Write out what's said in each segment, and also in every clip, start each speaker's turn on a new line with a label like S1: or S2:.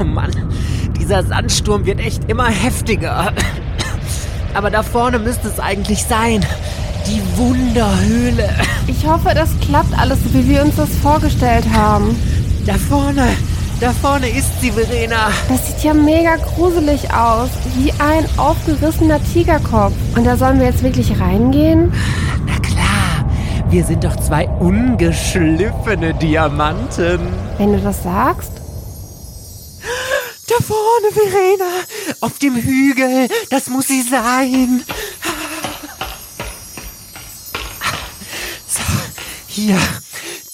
S1: Oh Mann, dieser Sandsturm wird echt immer heftiger. Aber da vorne müsste es eigentlich sein. Die Wunderhöhle.
S2: Ich hoffe, das klappt alles so, wie wir uns das vorgestellt haben.
S1: Da vorne, da vorne ist sie, Verena.
S2: Das sieht ja mega gruselig aus. Wie ein aufgerissener Tigerkopf. Und da sollen wir jetzt wirklich reingehen?
S1: Na klar, wir sind doch zwei ungeschliffene Diamanten.
S2: Wenn du das sagst.
S1: Vorne, Verena, auf dem Hügel, das muss sie sein. So, hier,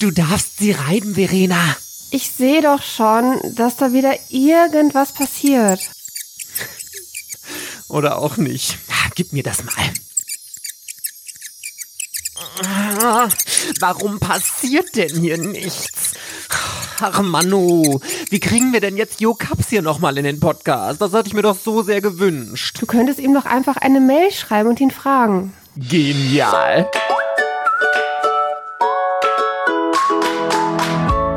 S1: du darfst sie reiben, Verena.
S2: Ich sehe doch schon, dass da wieder irgendwas passiert.
S1: Oder auch nicht. Gib mir das mal. Warum passiert denn hier nichts? Ach Manu, wie kriegen wir denn jetzt Jo Kaps hier nochmal in den Podcast? Das hatte ich mir doch so sehr gewünscht.
S2: Du könntest ihm doch einfach eine Mail schreiben und ihn fragen.
S1: Genial.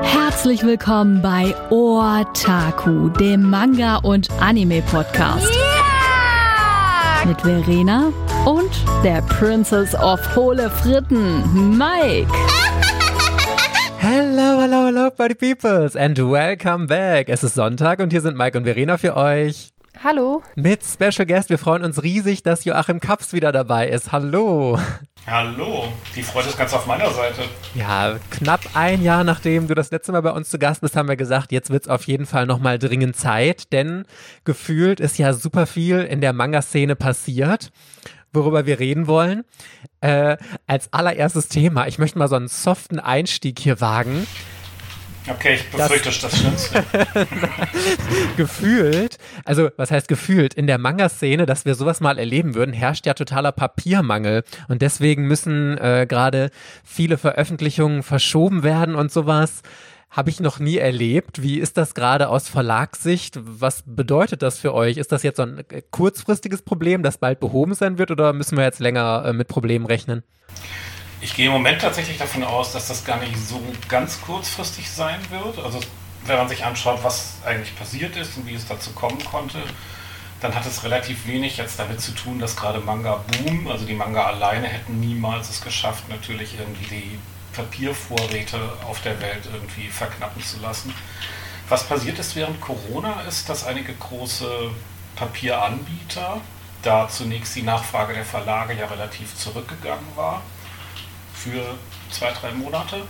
S3: Herzlich willkommen bei Otaku, dem Manga- und Anime-Podcast. Mit Verena und der Princess of Hohle Fritten, Mike.
S1: Hello, hello, hello, Party Peoples and welcome back. Es ist Sonntag und hier sind Mike und Verena für euch.
S2: Hallo?
S1: Mit Special Guest. Wir freuen uns riesig, dass Joachim Kaps wieder dabei ist. Hallo.
S4: Hallo, die Freude ist ganz auf meiner Seite.
S1: Ja, knapp ein Jahr nachdem du das letzte Mal bei uns zu Gast bist, haben wir gesagt, jetzt wird's auf jeden Fall nochmal dringend Zeit, denn gefühlt ist ja super viel in der Manga-Szene passiert, worüber wir reden wollen. Äh, als allererstes Thema, ich möchte mal so einen soften Einstieg hier wagen.
S4: Okay, ich befürchte das, das Schlimmste.
S1: gefühlt, also was heißt gefühlt, in der Manga-Szene, dass wir sowas mal erleben würden, herrscht ja totaler Papiermangel. Und deswegen müssen äh, gerade viele Veröffentlichungen verschoben werden und sowas. Habe ich noch nie erlebt. Wie ist das gerade aus Verlagssicht? Was bedeutet das für euch? Ist das jetzt so ein äh, kurzfristiges Problem, das bald behoben sein wird, oder müssen wir jetzt länger äh, mit Problemen rechnen?
S4: Ich gehe im Moment tatsächlich davon aus, dass das gar nicht so ganz kurzfristig sein wird. Also wenn man sich anschaut, was eigentlich passiert ist und wie es dazu kommen konnte, dann hat es relativ wenig jetzt damit zu tun, dass gerade Manga boom, also die Manga alleine hätten niemals es geschafft, natürlich irgendwie die Papiervorräte auf der Welt irgendwie verknappen zu lassen. Was passiert ist während Corona, ist, dass einige große Papieranbieter, da zunächst die Nachfrage der Verlage ja relativ zurückgegangen war, für zwei, drei Monate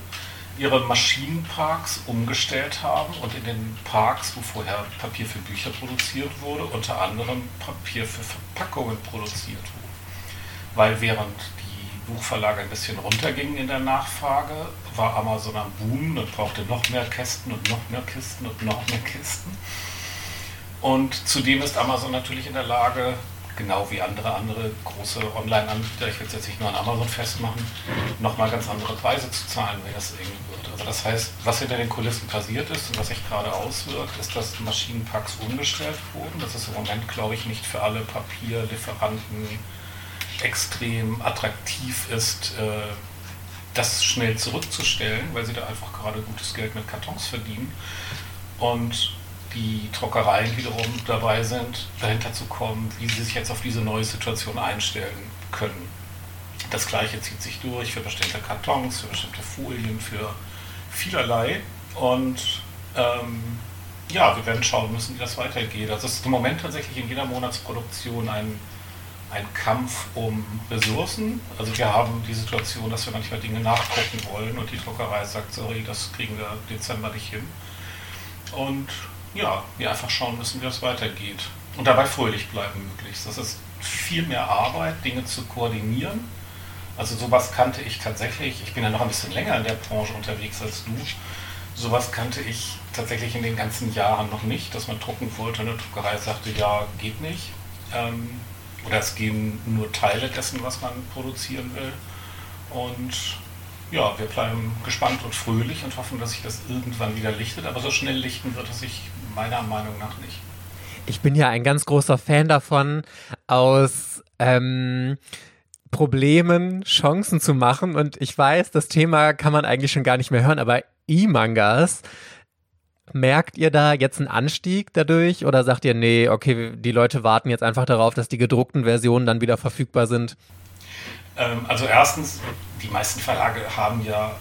S4: ihre Maschinenparks umgestellt haben und in den Parks, wo vorher Papier für Bücher produziert wurde, unter anderem Papier für Verpackungen produziert wurde. Weil während die Buchverlage ein bisschen runtergingen in der Nachfrage, war Amazon am Boom und brauchte noch mehr Kästen und noch mehr Kisten und noch mehr Kisten. Und zudem ist Amazon natürlich in der Lage, genau wie andere andere große Online-Anbieter, ich will es jetzt nicht nur an Amazon festmachen, nochmal ganz andere Preise zu zahlen, wenn das eng wird. Also das heißt, was hinter den Kulissen passiert ist und was sich gerade auswirkt, ist, dass Maschinenpacks umgestellt wurden. Das ist im Moment, glaube ich, nicht für alle Papierlieferanten extrem attraktiv ist, äh, das schnell zurückzustellen, weil sie da einfach gerade gutes Geld mit Kartons verdienen. Und die Druckereien wiederum dabei sind, dahinter zu kommen, wie sie sich jetzt auf diese neue Situation einstellen können. Das gleiche zieht sich durch für bestimmte Kartons, für bestimmte Folien, für vielerlei. Und ähm, ja, wir werden schauen müssen, wie das weitergeht. Also es ist im Moment tatsächlich in jeder Monatsproduktion ein, ein Kampf um Ressourcen. Also wir haben die Situation, dass wir manchmal Dinge nachgucken wollen und die Druckerei sagt, sorry, das kriegen wir Dezember nicht hin. Und ja, wir einfach schauen müssen, wie das weitergeht. Und dabei fröhlich bleiben möglichst. Das ist viel mehr Arbeit, Dinge zu koordinieren. Also sowas kannte ich tatsächlich, ich bin ja noch ein bisschen länger in der Branche unterwegs als du, sowas kannte ich tatsächlich in den ganzen Jahren noch nicht, dass man drucken wollte und eine Druckerei sagte, ja, geht nicht. Ähm, oder es gehen nur Teile dessen, was man produzieren will. Und ja, wir bleiben gespannt und fröhlich und hoffen, dass sich das irgendwann wieder lichtet. Aber so schnell lichten wird es sich meiner Meinung nach nicht.
S1: Ich bin ja ein ganz großer Fan davon, aus ähm, Problemen Chancen zu machen. Und ich weiß, das Thema kann man eigentlich schon gar nicht mehr hören, aber E-Mangas Merkt ihr da jetzt einen Anstieg dadurch oder sagt ihr, nee, okay, die Leute warten jetzt einfach darauf, dass die gedruckten Versionen dann wieder verfügbar sind?
S4: Ähm, also erstens, die meisten Verlage haben ja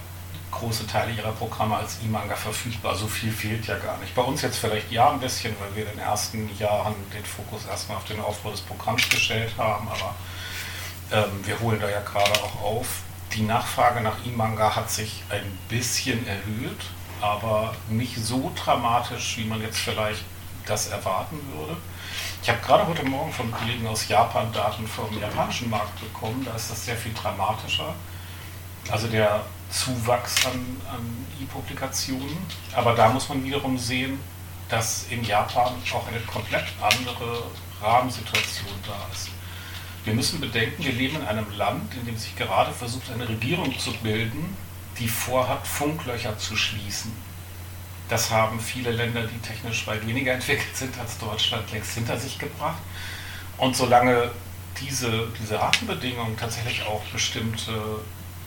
S4: große Teile ihrer Programme als E-Manga verfügbar. So viel fehlt ja gar nicht. Bei uns jetzt vielleicht ja ein bisschen, weil wir in den ersten Jahren den Fokus erstmal auf den Aufbau des Programms gestellt haben, aber ähm, wir holen da ja gerade auch auf. Die Nachfrage nach E-Manga hat sich ein bisschen erhöht, aber nicht so dramatisch, wie man jetzt vielleicht das erwarten würde. Ich habe gerade heute Morgen von Kollegen aus Japan Daten vom japanischen Markt bekommen, da ist das sehr viel dramatischer. Also der Zuwachs an, an E-Publikationen. Aber da muss man wiederum sehen, dass in Japan auch eine komplett andere Rahmensituation da ist. Wir müssen bedenken, wir leben in einem Land, in dem sich gerade versucht, eine Regierung zu bilden, die vorhat, Funklöcher zu schließen. Das haben viele Länder, die technisch weit weniger entwickelt sind als Deutschland, längst hinter sich gebracht. Und solange diese, diese Rahmenbedingungen tatsächlich auch bestimmte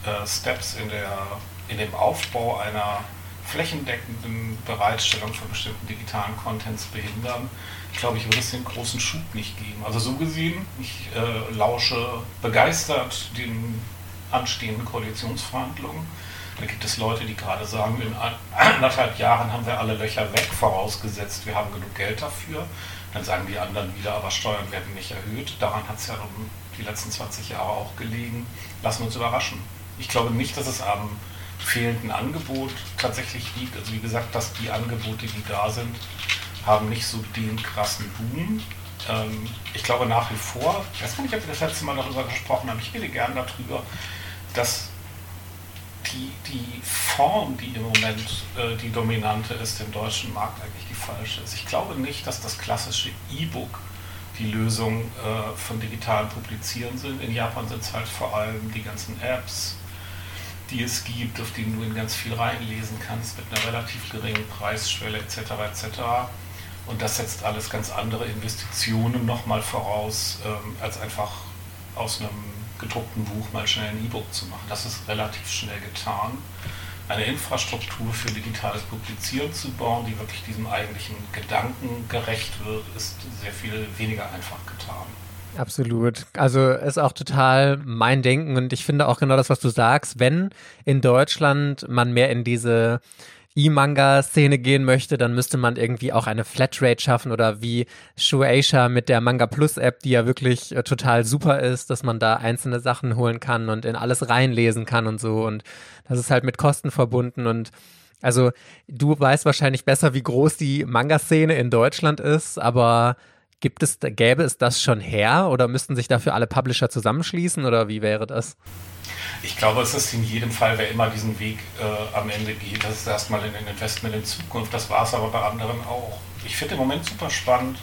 S4: äh, Steps in, der, in dem Aufbau einer flächendeckenden Bereitstellung von bestimmten digitalen Contents behindern, glaube ich, wird es den großen Schub nicht geben. Also so gesehen, ich äh, lausche begeistert den anstehenden Koalitionsverhandlungen. Da gibt es Leute, die gerade sagen, in anderthalb Jahren haben wir alle Löcher weg, vorausgesetzt, wir haben genug Geld dafür. Dann sagen die anderen wieder, aber Steuern werden nicht erhöht. Daran hat es ja die letzten 20 Jahre auch gelegen. Lassen wir uns überraschen. Ich glaube nicht, dass es am fehlenden Angebot tatsächlich liegt. Also wie gesagt, dass die Angebote, die da sind, haben nicht so den krassen Boom. Ähm, ich glaube nach wie vor, ich weiß gar nicht, ob wir das letzte Mal darüber gesprochen haben, ich rede gern darüber, dass die, die Form, die im Moment äh, die dominante ist, im deutschen Markt eigentlich die falsche ist. Ich glaube nicht, dass das klassische E-Book die Lösung äh, von digitalen Publizieren sind. In Japan sind es halt vor allem die ganzen Apps, die es gibt, auf denen du in ganz viel reinlesen kannst, mit einer relativ geringen Preisschwelle etc. etc. Und das setzt alles ganz andere Investitionen nochmal voraus, ähm, als einfach aus einem gedruckten Buch mal schnell ein E-Book zu machen. Das ist relativ schnell getan. Eine Infrastruktur für digitales Publizieren zu bauen, die wirklich diesem eigentlichen Gedanken gerecht wird, ist sehr viel weniger einfach getan.
S1: Absolut. Also ist auch total mein Denken und ich finde auch genau das, was du sagst. Wenn in Deutschland man mehr in diese E-Manga-Szene gehen möchte, dann müsste man irgendwie auch eine Flatrate schaffen oder wie Shueisha mit der Manga Plus App, die ja wirklich äh, total super ist, dass man da einzelne Sachen holen kann und in alles reinlesen kann und so. Und das ist halt mit Kosten verbunden und also du weißt wahrscheinlich besser, wie groß die Manga-Szene in Deutschland ist, aber Gibt es, gäbe es das schon her oder müssten sich dafür alle Publisher zusammenschließen oder wie wäre das?
S4: Ich glaube, es ist in jedem Fall, wer immer diesen Weg äh, am Ende geht, das ist erstmal in ein Investment in Zukunft. Das war es aber bei anderen auch. Ich finde im Moment super spannend,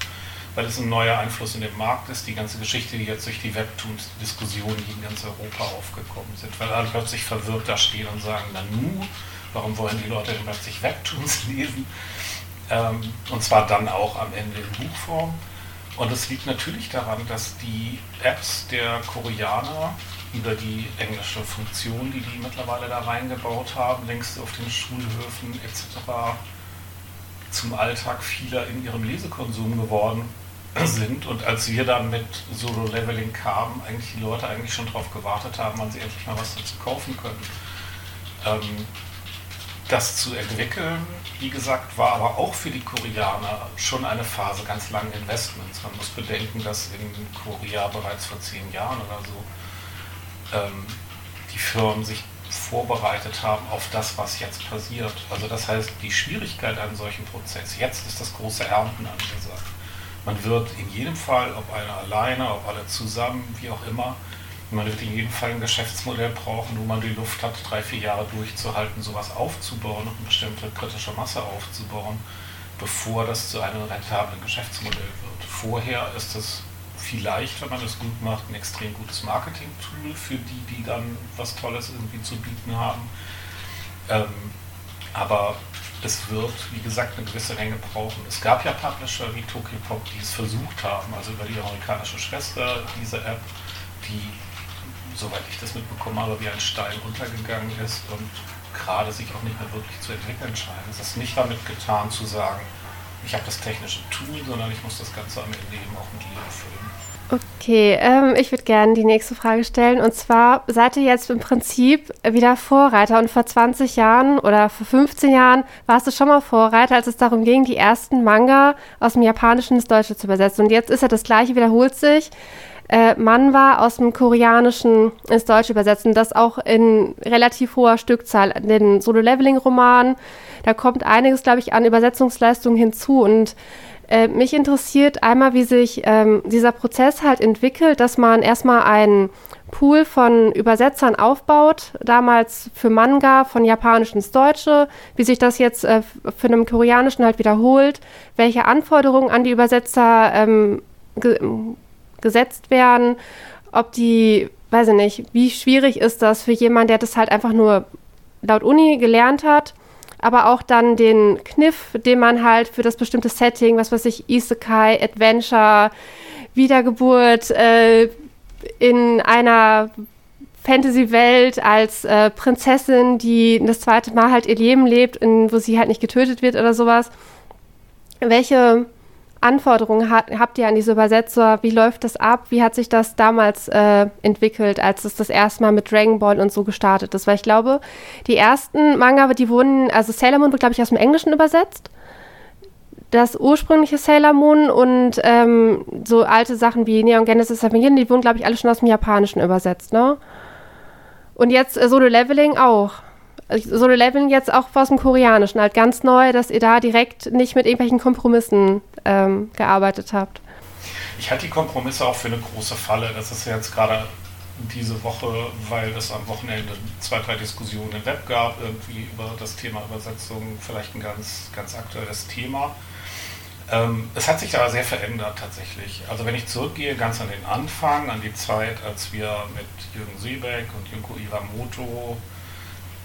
S4: weil es ein neuer Einfluss in den Markt ist. Die ganze Geschichte, die jetzt durch die Webtoons-Diskussionen, in ganz Europa aufgekommen sind, weil alle plötzlich verwirrt da stehen und sagen, na nu, warum wollen die Leute denn plötzlich Webtoons lesen? Ähm, und zwar dann auch am Ende in Buchform. Und es liegt natürlich daran, dass die Apps der Koreaner über die englische Funktion, die die mittlerweile da reingebaut haben, längst auf den Schulhöfen etc. zum Alltag vieler in ihrem Lesekonsum geworden sind. Und als wir dann mit Solo-Leveling kamen, eigentlich die Leute eigentlich schon darauf gewartet haben, wann sie endlich mal was dazu kaufen können. Ähm, das zu entwickeln, wie gesagt, war aber auch für die Koreaner schon eine Phase ganz langen Investments. Man muss bedenken, dass in Korea bereits vor zehn Jahren oder so ähm, die Firmen sich vorbereitet haben auf das, was jetzt passiert. Also das heißt, die Schwierigkeit an solchen Prozess, jetzt ist das große Ernten angesagt. Man wird in jedem Fall, ob einer alleine, ob alle zusammen, wie auch immer, man wird in jedem Fall ein Geschäftsmodell brauchen, wo man die Luft hat, drei, vier Jahre durchzuhalten, sowas aufzubauen und eine bestimmte kritische Masse aufzubauen, bevor das zu einem rentablen Geschäftsmodell wird. Vorher ist es vielleicht, wenn man es gut macht, ein extrem gutes Marketing-Tool für die, die dann was Tolles irgendwie zu bieten haben. Ähm, aber es wird, wie gesagt, eine gewisse Länge brauchen. Es gab ja Publisher wie Tokyopop, die es versucht haben, also über die amerikanische Schwester, diese App, die soweit ich das mitbekommen habe, wie ein Stein untergegangen ist und gerade sich auch nicht mehr wirklich zu entwickeln scheinen. Es ist nicht damit getan zu sagen, ich habe das technische Tool, sondern ich muss das Ganze am Ende eben auch mit Leben füllen.
S2: Okay, ähm, ich würde gerne die nächste Frage stellen. Und zwar seid ihr jetzt im Prinzip wieder Vorreiter. Und vor 20 Jahren oder vor 15 Jahren warst du schon mal Vorreiter, als es darum ging, die ersten Manga aus dem Japanischen ins Deutsche zu übersetzen. Und jetzt ist ja das Gleiche, wiederholt sich. Äh, Manwa aus dem Koreanischen ins Deutsche übersetzen. Das auch in relativ hoher Stückzahl. Den Solo-Leveling-Roman, da kommt einiges, glaube ich, an Übersetzungsleistungen hinzu. Und äh, mich interessiert einmal, wie sich ähm, dieser Prozess halt entwickelt, dass man erstmal einen Pool von Übersetzern aufbaut, damals für Manga von Japanisch ins Deutsche, wie sich das jetzt äh, für einen Koreanischen halt wiederholt, welche Anforderungen an die Übersetzer ähm, gesetzt werden, ob die, weiß ich nicht, wie schwierig ist das für jemanden, der das halt einfach nur laut Uni gelernt hat aber auch dann den Kniff, den man halt für das bestimmte Setting, was weiß ich, Isekai, Adventure, Wiedergeburt äh, in einer Fantasy-Welt als äh, Prinzessin, die das zweite Mal halt ihr Leben lebt, in, wo sie halt nicht getötet wird oder sowas. Welche Anforderungen hat, habt ihr an diese Übersetzer? Wie läuft das ab? Wie hat sich das damals äh, entwickelt, als es das erste Mal mit Dragon Ball und so gestartet ist? Weil ich glaube, die ersten Manga, die wurden, also Sailor Moon wird, glaube ich, aus dem Englischen übersetzt. Das ursprüngliche Sailor Moon und ähm, so alte Sachen wie Neon Genesis Evangelion, die wurden, glaube ich, alle schon aus dem Japanischen übersetzt, ne? Und jetzt äh, Solo Leveling auch. Solo Leveling jetzt auch aus dem Koreanischen, halt ganz neu, dass ihr da direkt nicht mit irgendwelchen Kompromissen ähm, gearbeitet habt.
S4: Ich halte die Kompromisse auch für eine große Falle. Das ist jetzt gerade diese Woche, weil es am Wochenende zwei, drei Diskussionen im Web gab, irgendwie über das Thema Übersetzung, vielleicht ein ganz, ganz aktuelles Thema. Ähm, es hat sich aber sehr verändert tatsächlich. Also wenn ich zurückgehe ganz an den Anfang, an die Zeit, als wir mit Jürgen Seebeck und Junko Iwamoto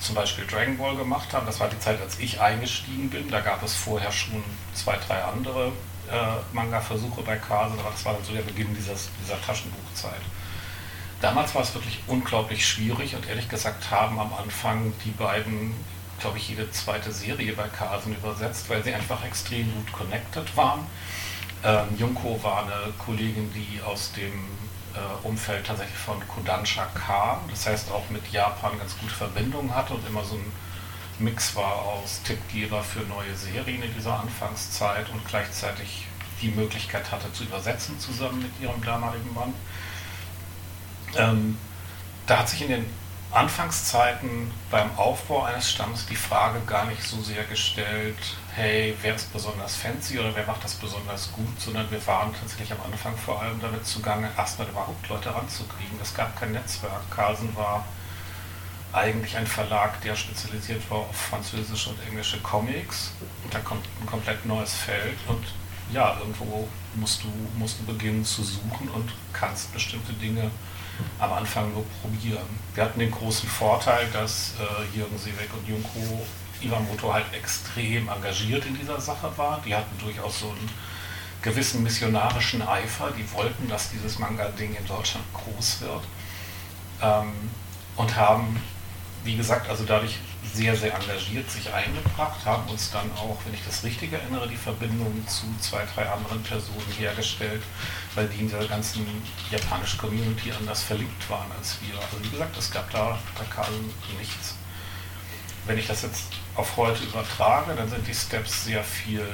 S4: zum Beispiel Dragon Ball gemacht haben, das war die Zeit, als ich eingestiegen bin. Da gab es vorher schon zwei, drei andere äh, Manga-Versuche bei Kase, aber das war dann so der Beginn dieses, dieser Taschenbuchzeit. Damals war es wirklich unglaublich schwierig und ehrlich gesagt haben am Anfang die beiden, glaube ich, jede zweite Serie bei Kasen übersetzt, weil sie einfach extrem gut connected waren. Ähm, Junko war eine Kollegin, die aus dem Umfeld tatsächlich von Kodansha kam, das heißt auch mit Japan ganz gute Verbindungen hatte und immer so ein Mix war aus Tippgeber für neue Serien in dieser Anfangszeit und gleichzeitig die Möglichkeit hatte zu übersetzen zusammen mit ihrem damaligen Mann. Ähm, da hat sich in den Anfangszeiten beim Aufbau eines Stamms die Frage gar nicht so sehr gestellt, hey, wer ist besonders fancy oder wer macht das besonders gut, sondern wir waren tatsächlich am Anfang vor allem damit zugange, erstmal überhaupt Leute ranzukriegen. Es gab kein Netzwerk. Carlsen war eigentlich ein Verlag, der spezialisiert war auf französische und englische Comics. Und da kommt ein komplett neues Feld und ja, irgendwo musst du, musst du beginnen zu suchen und kannst bestimmte Dinge am Anfang nur probieren. Wir hatten den großen Vorteil, dass äh, Jürgen Seebeck und Junko Iwamoto halt extrem engagiert in dieser Sache war. Die hatten durchaus so einen gewissen missionarischen Eifer. Die wollten, dass dieses Manga-Ding in Deutschland groß wird. Ähm, und haben, wie gesagt, also dadurch sehr, sehr engagiert sich eingebracht, haben uns dann auch, wenn ich das richtig erinnere, die Verbindung zu zwei, drei anderen Personen hergestellt, weil die in der ganzen japanischen Community anders verliebt waren als wir. Also wie gesagt, es gab da bei Karl nichts. Wenn ich das jetzt auf heute übertrage, dann sind die Steps sehr viel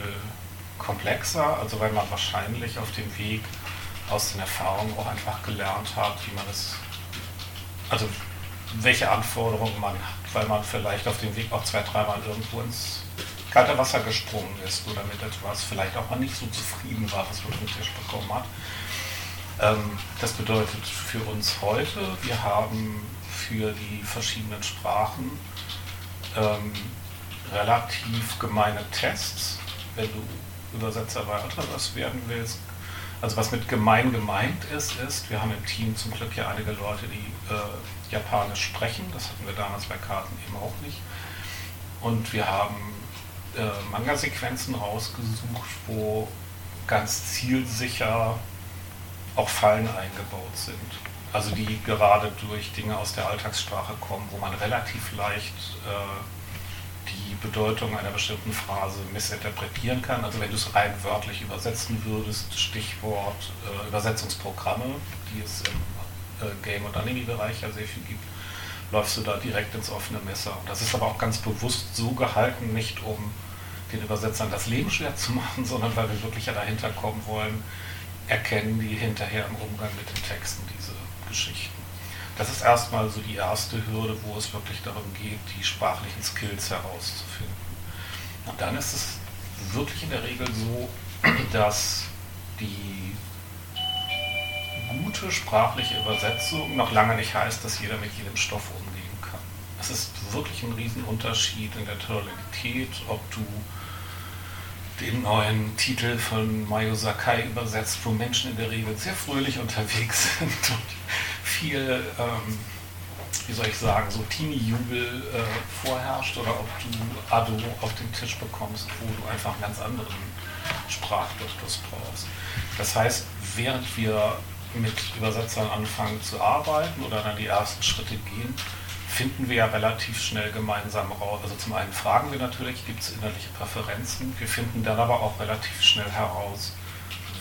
S4: komplexer, also weil man wahrscheinlich auf dem Weg aus den Erfahrungen auch einfach gelernt hat, wie man es, also welche Anforderungen man hat weil man vielleicht auf dem Weg auch zwei, dreimal irgendwo ins kalte Wasser gesprungen ist oder mit etwas vielleicht auch mal nicht so zufrieden war, was man vom Tisch bekommen hat. Ähm, das bedeutet für uns heute, wir haben für die verschiedenen Sprachen ähm, relativ gemeine Tests, wenn du Übersetzer bei was werden willst. Also was mit gemein gemeint ist, ist, wir haben im Team zum Glück ja einige Leute, die äh, Japanisch sprechen. Das hatten wir damals bei Karten eben auch nicht. Und wir haben äh, Manga-Sequenzen rausgesucht, wo ganz zielsicher auch Fallen eingebaut sind. also die gerade durch Dinge aus der Alltagssprache kommen, wo man relativ leicht äh, die Bedeutung einer bestimmten Phrase missinterpretieren kann. Also wenn du es rein wörtlich übersetzen würdest, Stichwort äh, Übersetzungsprogramme, die es im Game- und Anime-Bereich ja sehr viel gibt, läufst du da direkt ins offene Messer. Und das ist aber auch ganz bewusst so gehalten, nicht um den Übersetzern das Leben schwer zu machen, sondern weil wir wirklich ja dahinter kommen wollen, erkennen die hinterher im Umgang mit den Texten diese Geschichten. Das ist erstmal so die erste Hürde, wo es wirklich darum geht, die sprachlichen Skills herauszufinden. Und dann ist es wirklich in der Regel so, dass die gute sprachliche Übersetzung noch lange nicht heißt, dass jeder mit jedem Stoff umgehen kann. Es ist wirklich ein Riesenunterschied in der Tonalität, ob du den neuen Titel von Mayo Sakai übersetzt, wo Menschen in der Regel sehr fröhlich unterwegs sind und viel, ähm, wie soll ich sagen, so Teenie-Jubel äh, vorherrscht oder ob du Ado auf den Tisch bekommst, wo du einfach einen ganz anderen Sprachduktus brauchst. Das heißt, während wir mit Übersetzern anfangen zu arbeiten oder dann die ersten Schritte gehen, finden wir ja relativ schnell gemeinsam raus. Also zum einen fragen wir natürlich, gibt es innerliche Präferenzen. Wir finden dann aber auch relativ schnell heraus,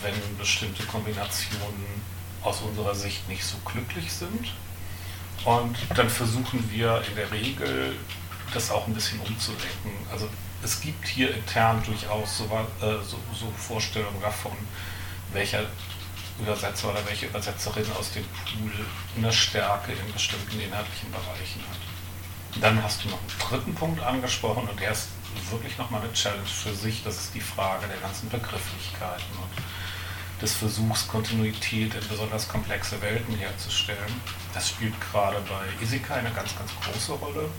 S4: wenn bestimmte Kombinationen aus unserer Sicht nicht so glücklich sind. Und dann versuchen wir in der Regel das auch ein bisschen umzulenken. Also es gibt hier intern durchaus so, äh, so, so Vorstellungen davon, welcher Übersetzer oder welche Übersetzerin aus dem Pool eine Stärke in bestimmten inhaltlichen Bereichen hat. Dann hast du noch einen dritten Punkt angesprochen und der ist wirklich nochmal eine Challenge für sich. Das ist die Frage der ganzen Begrifflichkeiten und des Versuchs, Kontinuität in besonders komplexe Welten herzustellen. Das spielt gerade bei Isika eine ganz, ganz große Rolle.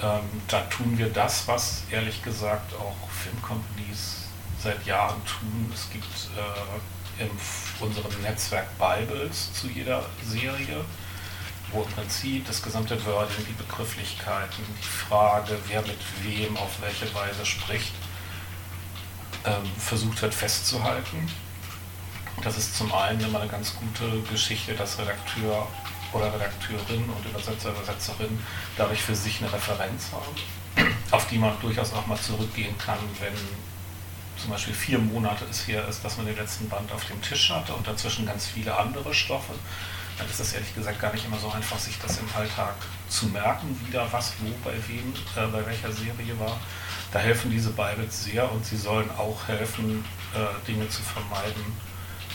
S4: Ähm, da tun wir das, was ehrlich gesagt auch Filmcompanies seit Jahren tun. Es gibt äh, in unserem Netzwerk Bibles zu jeder Serie, wo im Prinzip das gesamte Wording, die Begrifflichkeiten, die Frage, wer mit wem auf welche Weise spricht, ähm, versucht wird festzuhalten. Das ist zum einen immer eine ganz gute Geschichte, dass Redakteur oder Redakteurin und Übersetzer, Übersetzerin dadurch für sich eine Referenz haben, auf die man durchaus auch mal zurückgehen kann, wenn zum Beispiel vier Monate es her ist, dass man den letzten Band auf dem Tisch hatte und dazwischen ganz viele andere Stoffe. Dann ist es ehrlich gesagt gar nicht immer so einfach, sich das im Alltag zu merken, wieder was wo bei wem, äh, bei welcher Serie war. Da helfen diese Bibles sehr und sie sollen auch helfen, äh, Dinge zu vermeiden,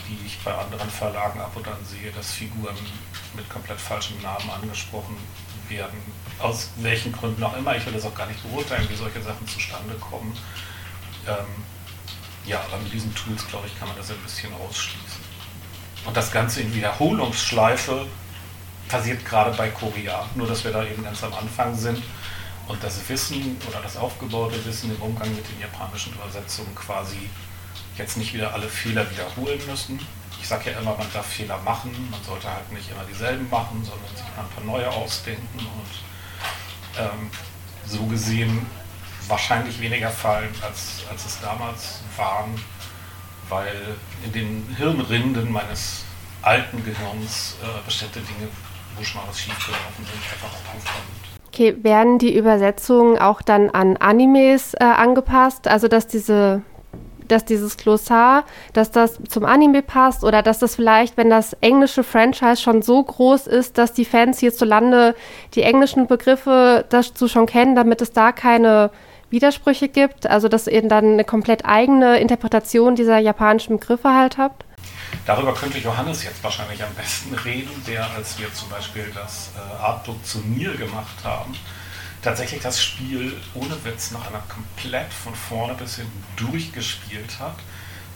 S4: die ich bei anderen Verlagen ab und an sehe, dass Figuren mit komplett falschem Namen angesprochen werden. Aus welchen Gründen auch immer. Ich will das auch gar nicht beurteilen, wie solche Sachen zustande kommen. Ähm, ja, aber mit diesen Tools, glaube ich, kann man das ein bisschen ausschließen. Und das Ganze in Wiederholungsschleife passiert gerade bei Korea. Nur, dass wir da eben ganz am Anfang sind und das Wissen oder das aufgebaute Wissen im Umgang mit den japanischen Übersetzungen quasi jetzt nicht wieder alle Fehler wiederholen müssen. Ich sage ja immer, man darf Fehler machen, man sollte halt nicht immer dieselben machen, sondern sich mal ein paar neue ausdenken und ähm, so gesehen wahrscheinlich weniger fallen, als, als es damals waren, weil in den Hirnrinden meines alten Gehirns äh, bestimmte Dinge, wo schon mal was schiefgelaufen sind, einfach aufkommen.
S2: Okay, werden die Übersetzungen auch dann an Animes äh, angepasst? Also dass diese dass dieses Glossar, dass das zum Anime passt oder dass das vielleicht, wenn das englische Franchise schon so groß ist, dass die Fans hierzulande die englischen Begriffe dazu schon kennen, damit es da keine Widersprüche gibt, also dass ihr dann eine komplett eigene Interpretation dieser japanischen Begriffe halt habt?
S4: Darüber könnte Johannes jetzt wahrscheinlich am besten reden, der, als wir zum Beispiel das äh, Artbook zu Nil gemacht haben, tatsächlich das Spiel ohne Witz nach einer komplett von vorne bis hinten durchgespielt hat,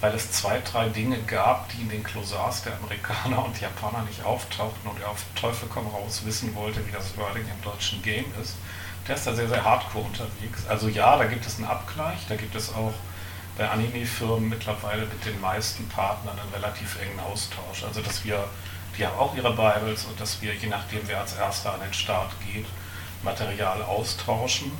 S4: weil es zwei, drei Dinge gab, die in den Klosars der Amerikaner und Japaner nicht auftauchten und er auf Teufel komm raus wissen wollte, wie das Wording im deutschen Game ist. Der ist da sehr, sehr hardcore unterwegs. Also ja, da gibt es einen Abgleich, da gibt es auch bei Anime-Firmen mittlerweile mit den meisten Partnern einen relativ engen Austausch. Also dass wir, die haben auch ihre Bibles und dass wir, je nachdem wer als erster an den Start geht, Material austauschen.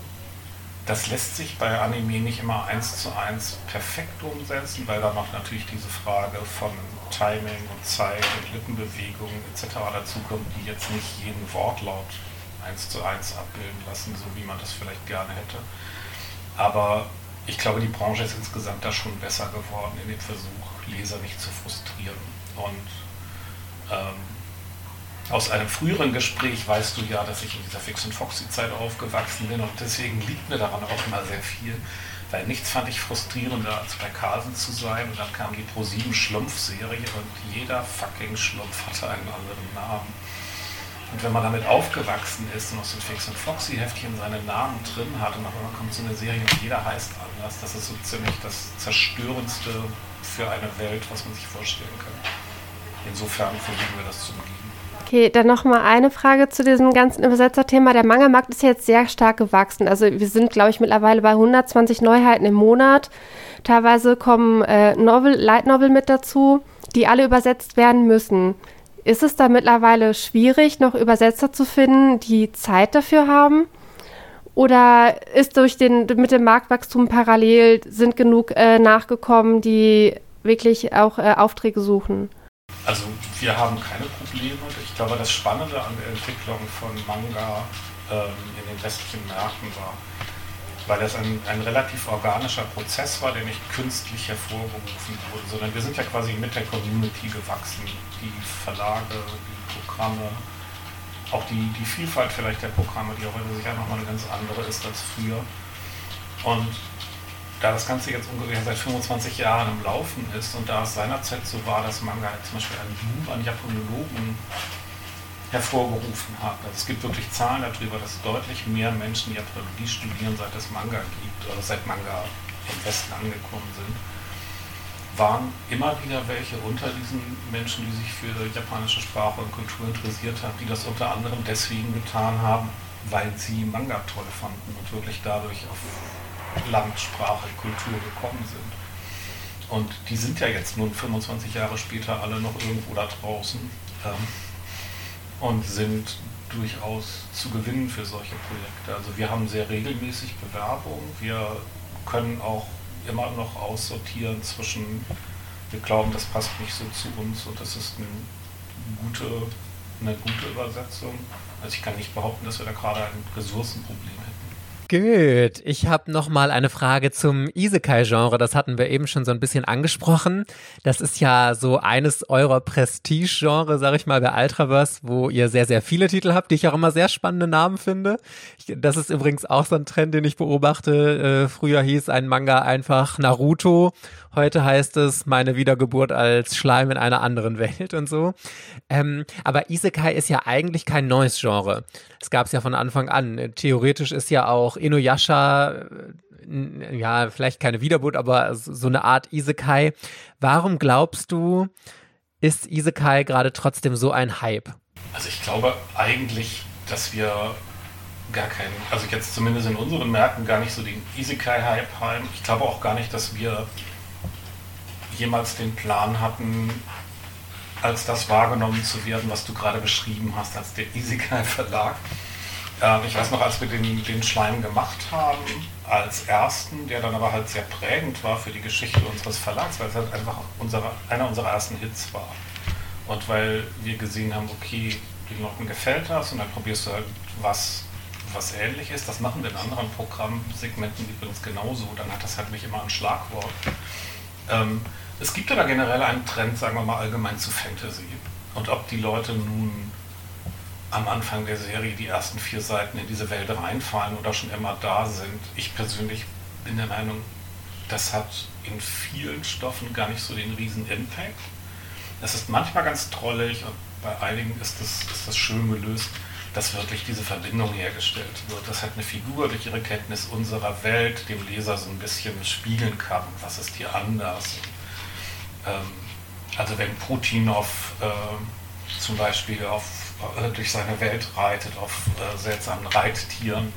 S4: Das lässt sich bei Anime nicht immer eins zu eins perfekt umsetzen, weil da noch natürlich diese Frage von Timing und Zeit und Lippenbewegungen etc. dazukommt, die jetzt nicht jeden Wortlaut eins zu eins abbilden lassen, so wie man das vielleicht gerne hätte. Aber ich glaube, die Branche ist insgesamt da schon besser geworden in dem Versuch, Leser nicht zu frustrieren. Und ähm, aus einem früheren Gespräch weißt du ja, dass ich in dieser Fix und Foxy-Zeit aufgewachsen bin und deswegen liegt mir daran auch immer sehr viel, weil nichts fand ich frustrierender, als bei Carlsen zu sein und dann kam die Pro7 Schlumpf-Serie und jeder fucking Schlumpf hatte einen anderen Namen. Und wenn man damit aufgewachsen ist und aus den Fix und Foxy-Heftchen seinen Namen drin hat und auf einmal kommt so eine Serie und jeder heißt anders, das ist so ziemlich das Zerstörendste für eine Welt, was man sich vorstellen kann. Insofern versuchen wir das zu umgehen.
S2: Okay, dann noch mal eine Frage zu diesem ganzen Übersetzerthema. Der Manga-Markt ist jetzt sehr stark gewachsen. Also wir sind, glaube ich, mittlerweile bei 120 Neuheiten im Monat. Teilweise kommen äh, Novel, Light Novel mit dazu, die alle übersetzt werden müssen. Ist es da mittlerweile schwierig, noch Übersetzer zu finden, die Zeit dafür haben? Oder ist durch den, mit dem Marktwachstum parallel, sind genug äh, nachgekommen, die wirklich auch äh, Aufträge suchen?
S4: Also wir haben keine Probleme. Ich glaube, das Spannende an der Entwicklung von Manga ähm, in den westlichen Märkten war, weil das ein, ein relativ organischer Prozess war, der nicht künstlich hervorgerufen wurde, sondern wir sind ja quasi mit der Community gewachsen. Die Verlage, die Programme, auch die, die Vielfalt vielleicht der Programme, die heute sicher nochmal eine ganz andere ist als früher. Und da das Ganze jetzt ungefähr seit 25 Jahren im Laufen ist und da es seinerzeit so war, dass Manga halt zum Beispiel einen Boom an Japanologen hervorgerufen hat. Also es gibt wirklich Zahlen darüber, dass deutlich mehr Menschen Japanologie studieren, seit es Manga gibt, oder seit Manga im Westen angekommen sind. Waren immer wieder welche unter diesen Menschen, die sich für japanische Sprache und Kultur interessiert haben, die das unter anderem deswegen getan haben, weil sie Manga toll fanden und wirklich dadurch auf Land, Sprache, Kultur gekommen sind. Und die sind ja jetzt nun 25 Jahre später alle noch irgendwo da draußen ähm, und sind durchaus zu gewinnen für solche Projekte. Also wir haben sehr regelmäßig Bewerbungen. Wir können auch immer noch aussortieren zwischen, wir glauben, das passt nicht so zu uns und das ist eine gute, eine gute Übersetzung. Also ich kann nicht behaupten, dass wir da gerade ein Ressourcenproblem.
S1: Gut, ich habe noch mal eine Frage zum Isekai-Genre. Das hatten wir eben schon so ein bisschen angesprochen. Das ist ja so eines eurer Prestige-Genre, sag ich mal, bei Ultraverse, wo ihr sehr, sehr viele Titel habt, die ich auch immer sehr spannende Namen finde. Ich, das ist übrigens auch so ein Trend, den ich beobachte. Äh, früher hieß ein Manga einfach Naruto Heute heißt es meine Wiedergeburt als Schleim in einer anderen Welt und so. Ähm, aber Isekai ist ja eigentlich kein neues Genre. Es gab es ja von Anfang an. Theoretisch ist ja auch Inuyasha äh, ja, vielleicht keine Wiedergeburt, aber so eine Art Isekai. Warum glaubst du, ist Isekai gerade trotzdem so ein Hype?
S4: Also ich glaube eigentlich, dass wir gar keinen, also jetzt zumindest in unseren Märkten gar nicht so den Isekai-Hype haben. Ich glaube auch gar nicht, dass wir jemals den Plan hatten, als das wahrgenommen zu werden, was du gerade beschrieben hast, als der Isekai Verlag. Äh, ich weiß noch, als wir den, den Schleim gemacht haben, als ersten, der dann aber halt sehr prägend war für die Geschichte unseres Verlags, weil es halt einfach unsere, einer unserer ersten Hits war. Und weil wir gesehen haben, okay, den Leuten gefällt das und dann probierst du halt was, was ähnlich ist. Das machen wir in anderen Programmsegmenten übrigens genauso. Dann hat das halt nicht immer ein Schlagwort. Ähm, es gibt aber generell einen Trend, sagen wir mal allgemein zu Fantasy. Und ob die Leute nun am Anfang der Serie die ersten vier Seiten in diese Welt reinfallen oder schon immer da sind, ich persönlich bin der Meinung, das hat in vielen Stoffen gar nicht so den riesen Impact. Es ist manchmal ganz trollig und bei einigen ist das, ist das schön gelöst, dass wirklich diese Verbindung hergestellt wird, dass halt eine Figur durch ihre Kenntnis unserer Welt dem Leser so ein bisschen spiegeln kann, was ist hier anders. Ähm, also wenn Putin auf, äh, zum Beispiel auf, äh, durch seine Welt reitet, auf äh, seltsamen Reittieren,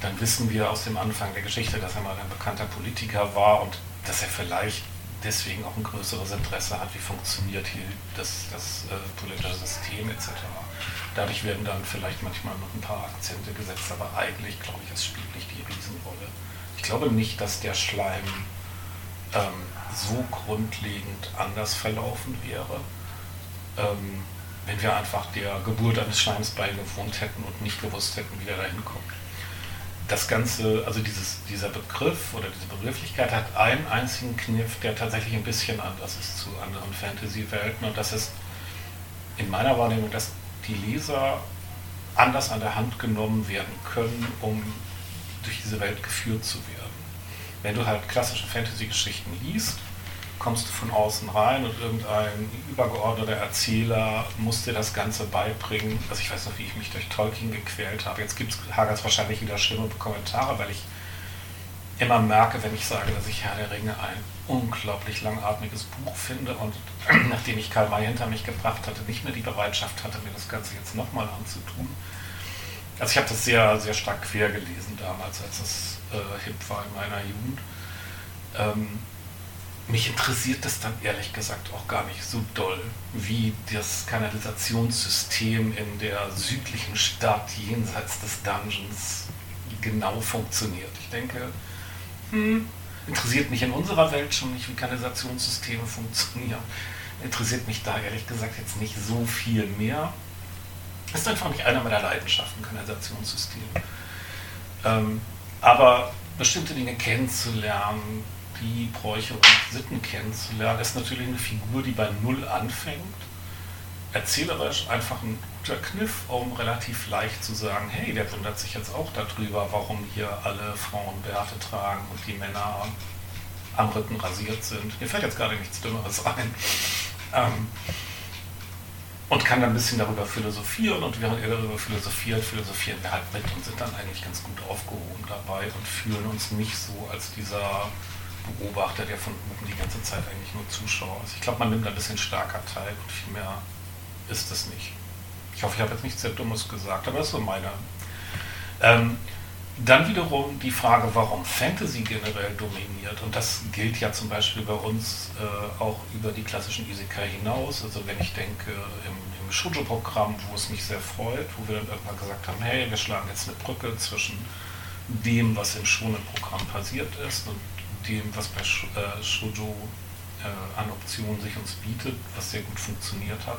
S4: dann wissen wir aus dem Anfang der Geschichte, dass er mal ein bekannter Politiker war und dass er vielleicht deswegen auch ein größeres Interesse hat, wie funktioniert hier das, das äh, politische System etc. Dadurch werden dann vielleicht manchmal noch ein paar Akzente gesetzt, aber eigentlich glaube ich, es spielt nicht die Riesenrolle. Ich glaube nicht, dass der Schleim ähm, so grundlegend anders verlaufen wäre, ähm, wenn wir einfach der Geburt eines Schleims beigewohnt hätten und nicht gewusst hätten, wie der da hinkommt das Ganze, also dieses, dieser Begriff oder diese Begrifflichkeit hat einen einzigen Kniff, der tatsächlich ein bisschen anders ist zu anderen Fantasy-Welten und das ist in meiner Wahrnehmung, dass die Leser anders an der Hand genommen werden können, um durch diese Welt geführt zu werden. Wenn du halt klassische Fantasy-Geschichten liest, kommst du von außen rein und irgendein übergeordneter Erzähler muss dir das Ganze beibringen. Also ich weiß noch, wie ich mich durch Tolkien gequält habe. Jetzt gibt es Hagers wahrscheinlich wieder schlimme Kommentare, weil ich immer merke, wenn ich sage, dass ich Herr der Ringe ein unglaublich langatmiges Buch finde und nachdem ich Karl May hinter mich gebracht hatte, nicht mehr die Bereitschaft hatte, mir das Ganze jetzt nochmal anzutun. Also ich habe das sehr, sehr stark quer gelesen damals, als es äh, hip war in meiner Jugend. Ähm, mich interessiert das dann ehrlich gesagt auch gar nicht so doll, wie das Kanalisationssystem in der südlichen Stadt jenseits des Dungeons genau funktioniert. Ich denke, hm, interessiert mich in unserer Welt schon nicht, wie Kanalisationssysteme funktionieren. Interessiert mich da ehrlich gesagt jetzt nicht so viel mehr. Ist einfach nicht einer meiner Leidenschaften, Kanalisationssysteme. Ähm, aber bestimmte Dinge kennenzulernen, die Bräuche und Sitten kennenzulernen, ist natürlich eine Figur, die bei Null anfängt. Erzählerisch einfach ein guter Kniff, um relativ leicht zu sagen, hey, der wundert sich jetzt auch darüber, warum hier alle Frauen Bärte tragen und die Männer am Rücken rasiert sind. Mir fällt jetzt gerade nichts Dümmeres ein. Ähm, und kann dann ein bisschen darüber philosophieren und während er darüber philosophiert, philosophieren wir halt mit und sind dann eigentlich ganz gut aufgehoben dabei und fühlen uns nicht so als dieser Beobachter, der von oben die ganze Zeit eigentlich nur Zuschauer ist. Ich glaube, man nimmt ein bisschen stärker teil und viel mehr ist es nicht. Ich hoffe, ich habe jetzt nichts sehr Dummes gesagt, aber das ist so meine. Ähm, dann wiederum die Frage, warum Fantasy generell dominiert. Und das gilt ja zum Beispiel bei uns äh, auch über die klassischen Isekai hinaus. Also wenn ich denke, im, im Shoujo-Programm, wo es mich sehr freut, wo wir dann irgendwann gesagt haben, hey, wir schlagen jetzt eine Brücke zwischen dem, was im Shonen-Programm passiert ist und dem, was bei äh, Shoujo äh, an Optionen sich uns bietet, was sehr gut funktioniert hat.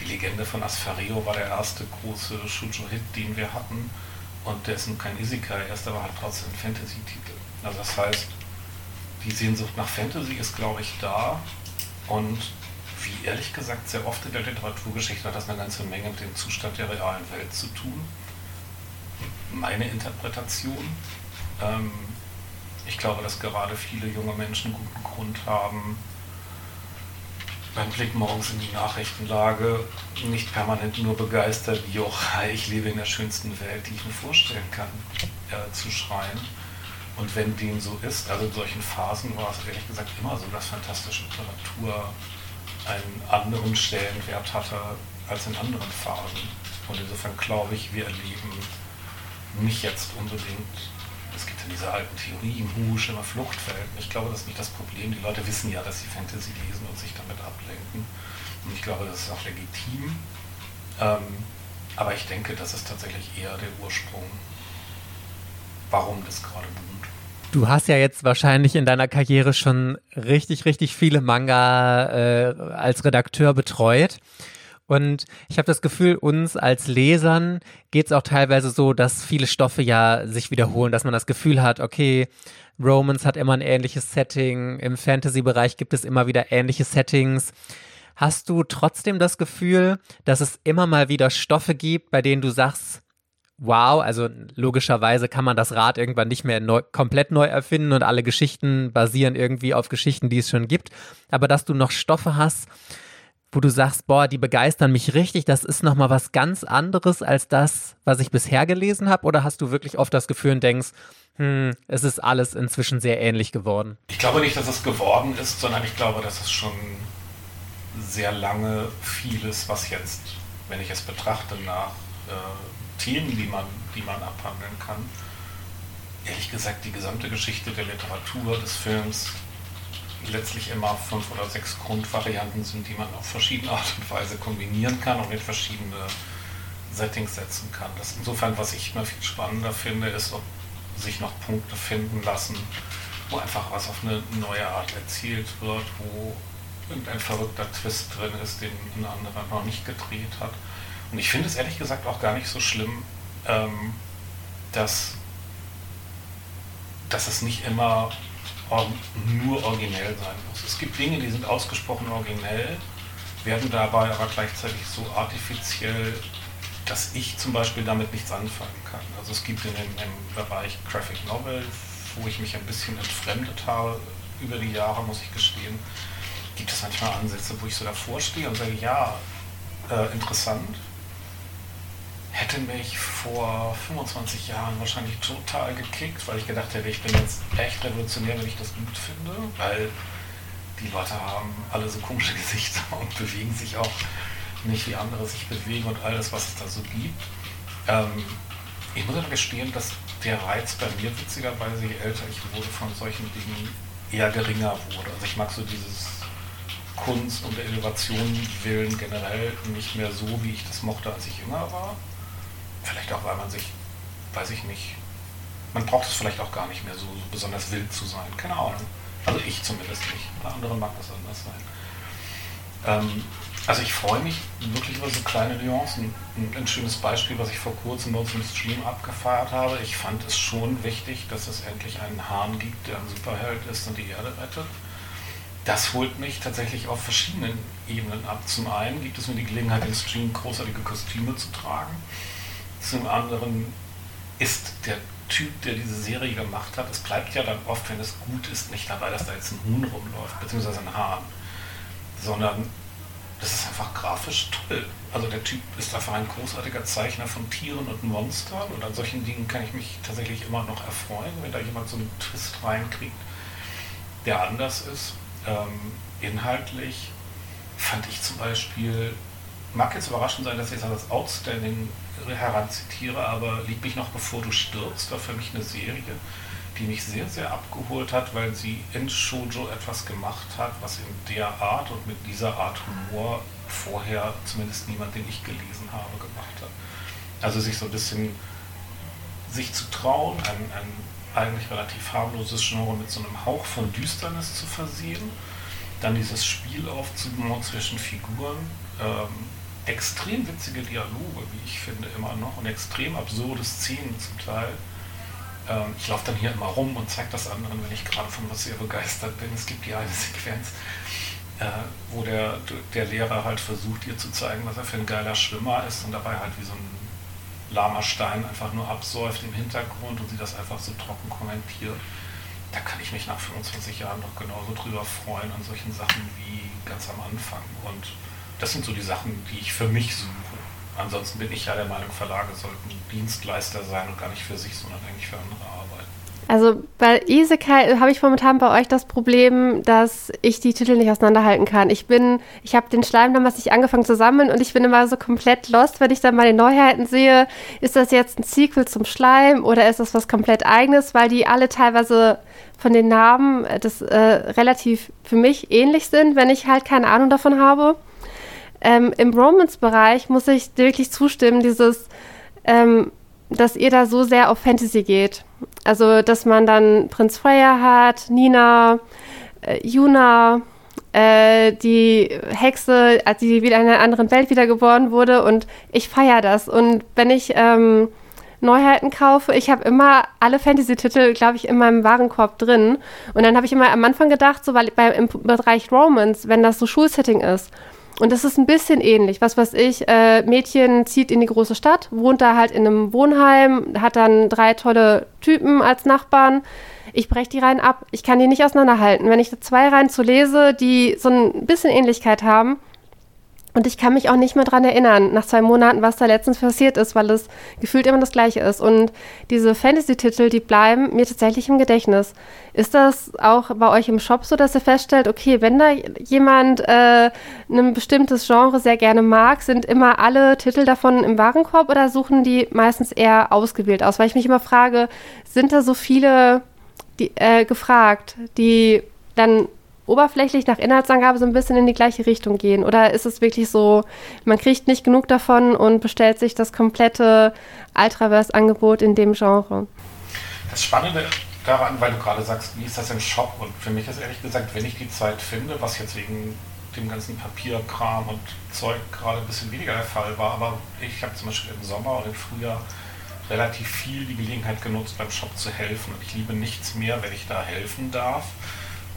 S4: Die Legende von Asfareo war der erste große Shoujo-Hit, den wir hatten. Und der ist nun kein Isekai, er ist aber halt trotzdem ein Fantasy-Titel. Also das heißt, die Sehnsucht nach Fantasy ist, glaube ich, da. Und wie ehrlich gesagt sehr oft in der Literaturgeschichte hat das eine ganze Menge mit dem Zustand der realen Welt zu tun. Meine Interpretation. Ähm, ich glaube, dass gerade viele junge Menschen guten Grund haben, beim Blick morgens in die Nachrichtenlage nicht permanent nur begeistert, auch ich lebe in der schönsten Welt, die ich mir vorstellen kann, äh, zu schreien. Und wenn dem so ist, also in solchen Phasen war es ehrlich gesagt immer so, dass fantastische Literatur einen anderen Stellenwert hatte als in anderen Phasen. Und insofern glaube ich, wir erleben nicht jetzt unbedingt es gibt ja diese alten Theorien, Husch, immer Fluchtfelden. Ich glaube, das ist nicht das Problem. Die Leute wissen ja, dass sie Fantasy lesen und sich damit ablenken. Und ich glaube, das ist auch legitim. Ähm, aber ich denke, das ist tatsächlich eher der Ursprung, warum das gerade boomt.
S1: Du hast ja jetzt wahrscheinlich in deiner Karriere schon richtig, richtig viele Manga äh, als Redakteur betreut. Und ich habe das Gefühl, uns als Lesern geht es auch teilweise so, dass viele Stoffe ja sich wiederholen, dass man das Gefühl hat, okay, Romance hat immer ein ähnliches Setting, im Fantasy-Bereich gibt es immer wieder ähnliche Settings. Hast du trotzdem das Gefühl, dass es immer mal wieder Stoffe gibt, bei denen du sagst, wow, also logischerweise kann man das Rad irgendwann nicht mehr neu, komplett neu erfinden und alle Geschichten basieren irgendwie auf Geschichten, die es schon gibt, aber dass du noch Stoffe hast, wo du sagst, boah, die begeistern mich richtig, das ist nochmal was ganz anderes als das, was ich bisher gelesen habe? Oder hast du wirklich oft das Gefühl und denkst, hm, es ist alles inzwischen sehr ähnlich geworden?
S4: Ich glaube nicht, dass es geworden ist, sondern ich glaube, dass es schon sehr lange vieles, was jetzt, wenn ich es betrachte, nach äh, Themen, die man, die man abhandeln kann, ehrlich gesagt die gesamte Geschichte der Literatur, des Films, letztlich immer fünf oder sechs Grundvarianten sind, die man auf verschiedene Art und Weise kombinieren kann und in verschiedene Settings setzen kann. Das insofern, was ich immer viel spannender finde, ist, ob sich noch Punkte finden lassen, wo einfach was auf eine neue Art erzählt wird, wo irgendein verrückter Twist drin ist, den ein anderer noch nicht gedreht hat. Und ich finde es ehrlich gesagt auch gar nicht so schlimm, ähm, dass, dass es nicht immer nur originell sein muss. Es gibt Dinge, die sind ausgesprochen originell, werden dabei aber gleichzeitig so artifiziell, dass ich zum Beispiel damit nichts anfangen kann. Also es gibt in dem, im Bereich Graphic Novel, wo ich mich ein bisschen entfremdet habe über die Jahre, muss ich gestehen, gibt es manchmal Ansätze, wo ich so davor stehe und sage, ja, äh, interessant, hätte mich vor 25 Jahren wahrscheinlich total gekickt, weil ich gedacht hätte, ich bin jetzt echt revolutionär, wenn ich das gut finde, weil die Leute haben alle so komische Gesichter und bewegen sich auch nicht wie andere sich bewegen und alles, was es da so gibt. Ähm, ich muss aber gestehen, dass der Reiz bei mir witzigerweise, je älter ich wurde, von solchen Dingen eher geringer wurde. Also ich mag so dieses Kunst und Innovation willen generell nicht mehr so, wie ich das mochte, als ich jünger war. Vielleicht auch, weil man sich, weiß ich nicht, man braucht es vielleicht auch gar nicht mehr so, so besonders wild zu sein. Keine Ahnung. Also ich zumindest nicht. Bei anderen mag das anders sein. Ähm, also ich freue mich wirklich über so kleine Nuancen. Ein, ein, schönes Beispiel, was ich vor kurzem bei uns im Stream abgefeiert habe. Ich fand es schon wichtig, dass es endlich einen Hahn gibt, der ein Superheld ist und die Erde rettet. Das holt mich tatsächlich auf verschiedenen Ebenen ab. Zum einen gibt es mir die Gelegenheit, im Stream großartige Kostüme zu tragen. Zum anderen ist der Typ, der diese Serie gemacht hat, es bleibt ja dann oft, wenn es gut ist, nicht dabei, dass da jetzt ein Huhn rumläuft, beziehungsweise ein Hahn, sondern das ist einfach grafisch toll. Also der Typ ist einfach ein großartiger Zeichner von Tieren und Monstern und an solchen Dingen kann ich mich tatsächlich immer noch erfreuen, wenn da jemand so einen Twist reinkriegt, der anders ist. Ähm, inhaltlich fand ich zum Beispiel, mag jetzt überraschend sein, dass ich das als Outstanding heranzitiere, aber Lieb mich noch bevor du stirbst, war für mich eine Serie, die mich sehr, sehr abgeholt hat, weil sie in Shoujo etwas gemacht hat, was in der Art und mit dieser Art Humor vorher zumindest niemand, den ich gelesen habe, gemacht hat. Also sich so ein bisschen sich zu trauen, ein, ein eigentlich relativ harmloses Genre mit so einem Hauch von Düsternis zu versehen, dann dieses Spiel aufzubauen zwischen Figuren, ähm, extrem witzige Dialoge, wie ich finde, immer noch und extrem absurde Szenen zum Teil. Ähm, ich laufe dann hier immer rum und zeige das anderen, wenn ich gerade von was sehr begeistert bin. Es gibt die eine Sequenz, äh, wo der, der Lehrer halt versucht, ihr zu zeigen, was er für ein geiler Schwimmer ist und dabei halt wie so ein lahmer Stein einfach nur absäuft im Hintergrund und sie das einfach so trocken kommentiert. Da kann ich mich nach 25 Jahren noch genauso drüber freuen an solchen Sachen wie ganz am Anfang. Und das sind so die Sachen, die ich für mich suche. Ansonsten bin ich ja der Meinung, Verlage sollten Dienstleister sein und gar nicht für sich, sondern eigentlich für andere arbeiten.
S2: Also bei Isekai habe ich momentan bei euch das Problem, dass ich die Titel nicht auseinanderhalten kann. Ich bin, ich habe den Schleim damals nicht angefangen zu sammeln und ich bin immer so komplett lost, wenn ich dann mal die Neuheiten sehe. Ist das jetzt ein Sequel zum Schleim oder ist das was komplett eigenes, weil die alle teilweise von den Namen äh, das äh, relativ für mich ähnlich sind, wenn ich halt keine Ahnung davon habe. Ähm, Im Romance-Bereich muss ich wirklich zustimmen, dieses, ähm, dass ihr da so sehr auf Fantasy geht. Also, dass man dann Prinz Freya hat, Nina, äh, Yuna, äh, die Hexe, als die wieder in einer anderen Welt wiedergeboren wurde und ich feiere das. Und wenn ich ähm, Neuheiten kaufe, ich habe immer alle Fantasy-Titel, glaube ich, in meinem Warenkorb drin. Und dann habe ich immer am Anfang gedacht, so weil bei, im Bereich Romance, wenn das so Schulsetting ist, und das ist ein bisschen ähnlich. Was weiß ich, äh, Mädchen zieht in die große Stadt, wohnt da halt in einem Wohnheim, hat dann drei tolle Typen als Nachbarn. Ich breche die Reihen ab. Ich kann die nicht auseinanderhalten. Wenn ich da zwei Reihen zu lese, die so ein bisschen Ähnlichkeit haben, und ich kann mich auch nicht mehr dran erinnern, nach zwei Monaten, was da letztens passiert ist, weil es gefühlt immer das Gleiche ist. Und diese Fantasy-Titel, die bleiben mir tatsächlich im Gedächtnis. Ist das auch bei euch im Shop so, dass ihr feststellt, okay, wenn da jemand äh, ein bestimmtes Genre sehr gerne mag, sind immer alle Titel davon im Warenkorb oder suchen die meistens eher ausgewählt aus? Weil ich mich immer frage, sind da so viele die, äh, gefragt, die dann oberflächlich nach Inhaltsangabe so ein bisschen in die gleiche Richtung gehen? Oder ist es wirklich so, man kriegt nicht genug davon und bestellt sich das komplette Ultraverse-Angebot in dem Genre?
S4: Das Spannende daran, weil du gerade sagst, wie ist das im Shop? Und für mich ist ehrlich gesagt, wenn ich die Zeit finde, was jetzt wegen dem ganzen Papierkram und Zeug gerade ein bisschen weniger der Fall war, aber ich habe zum Beispiel im Sommer und im Frühjahr relativ viel die Gelegenheit genutzt, beim Shop zu helfen. Und ich liebe nichts mehr, wenn ich da helfen darf.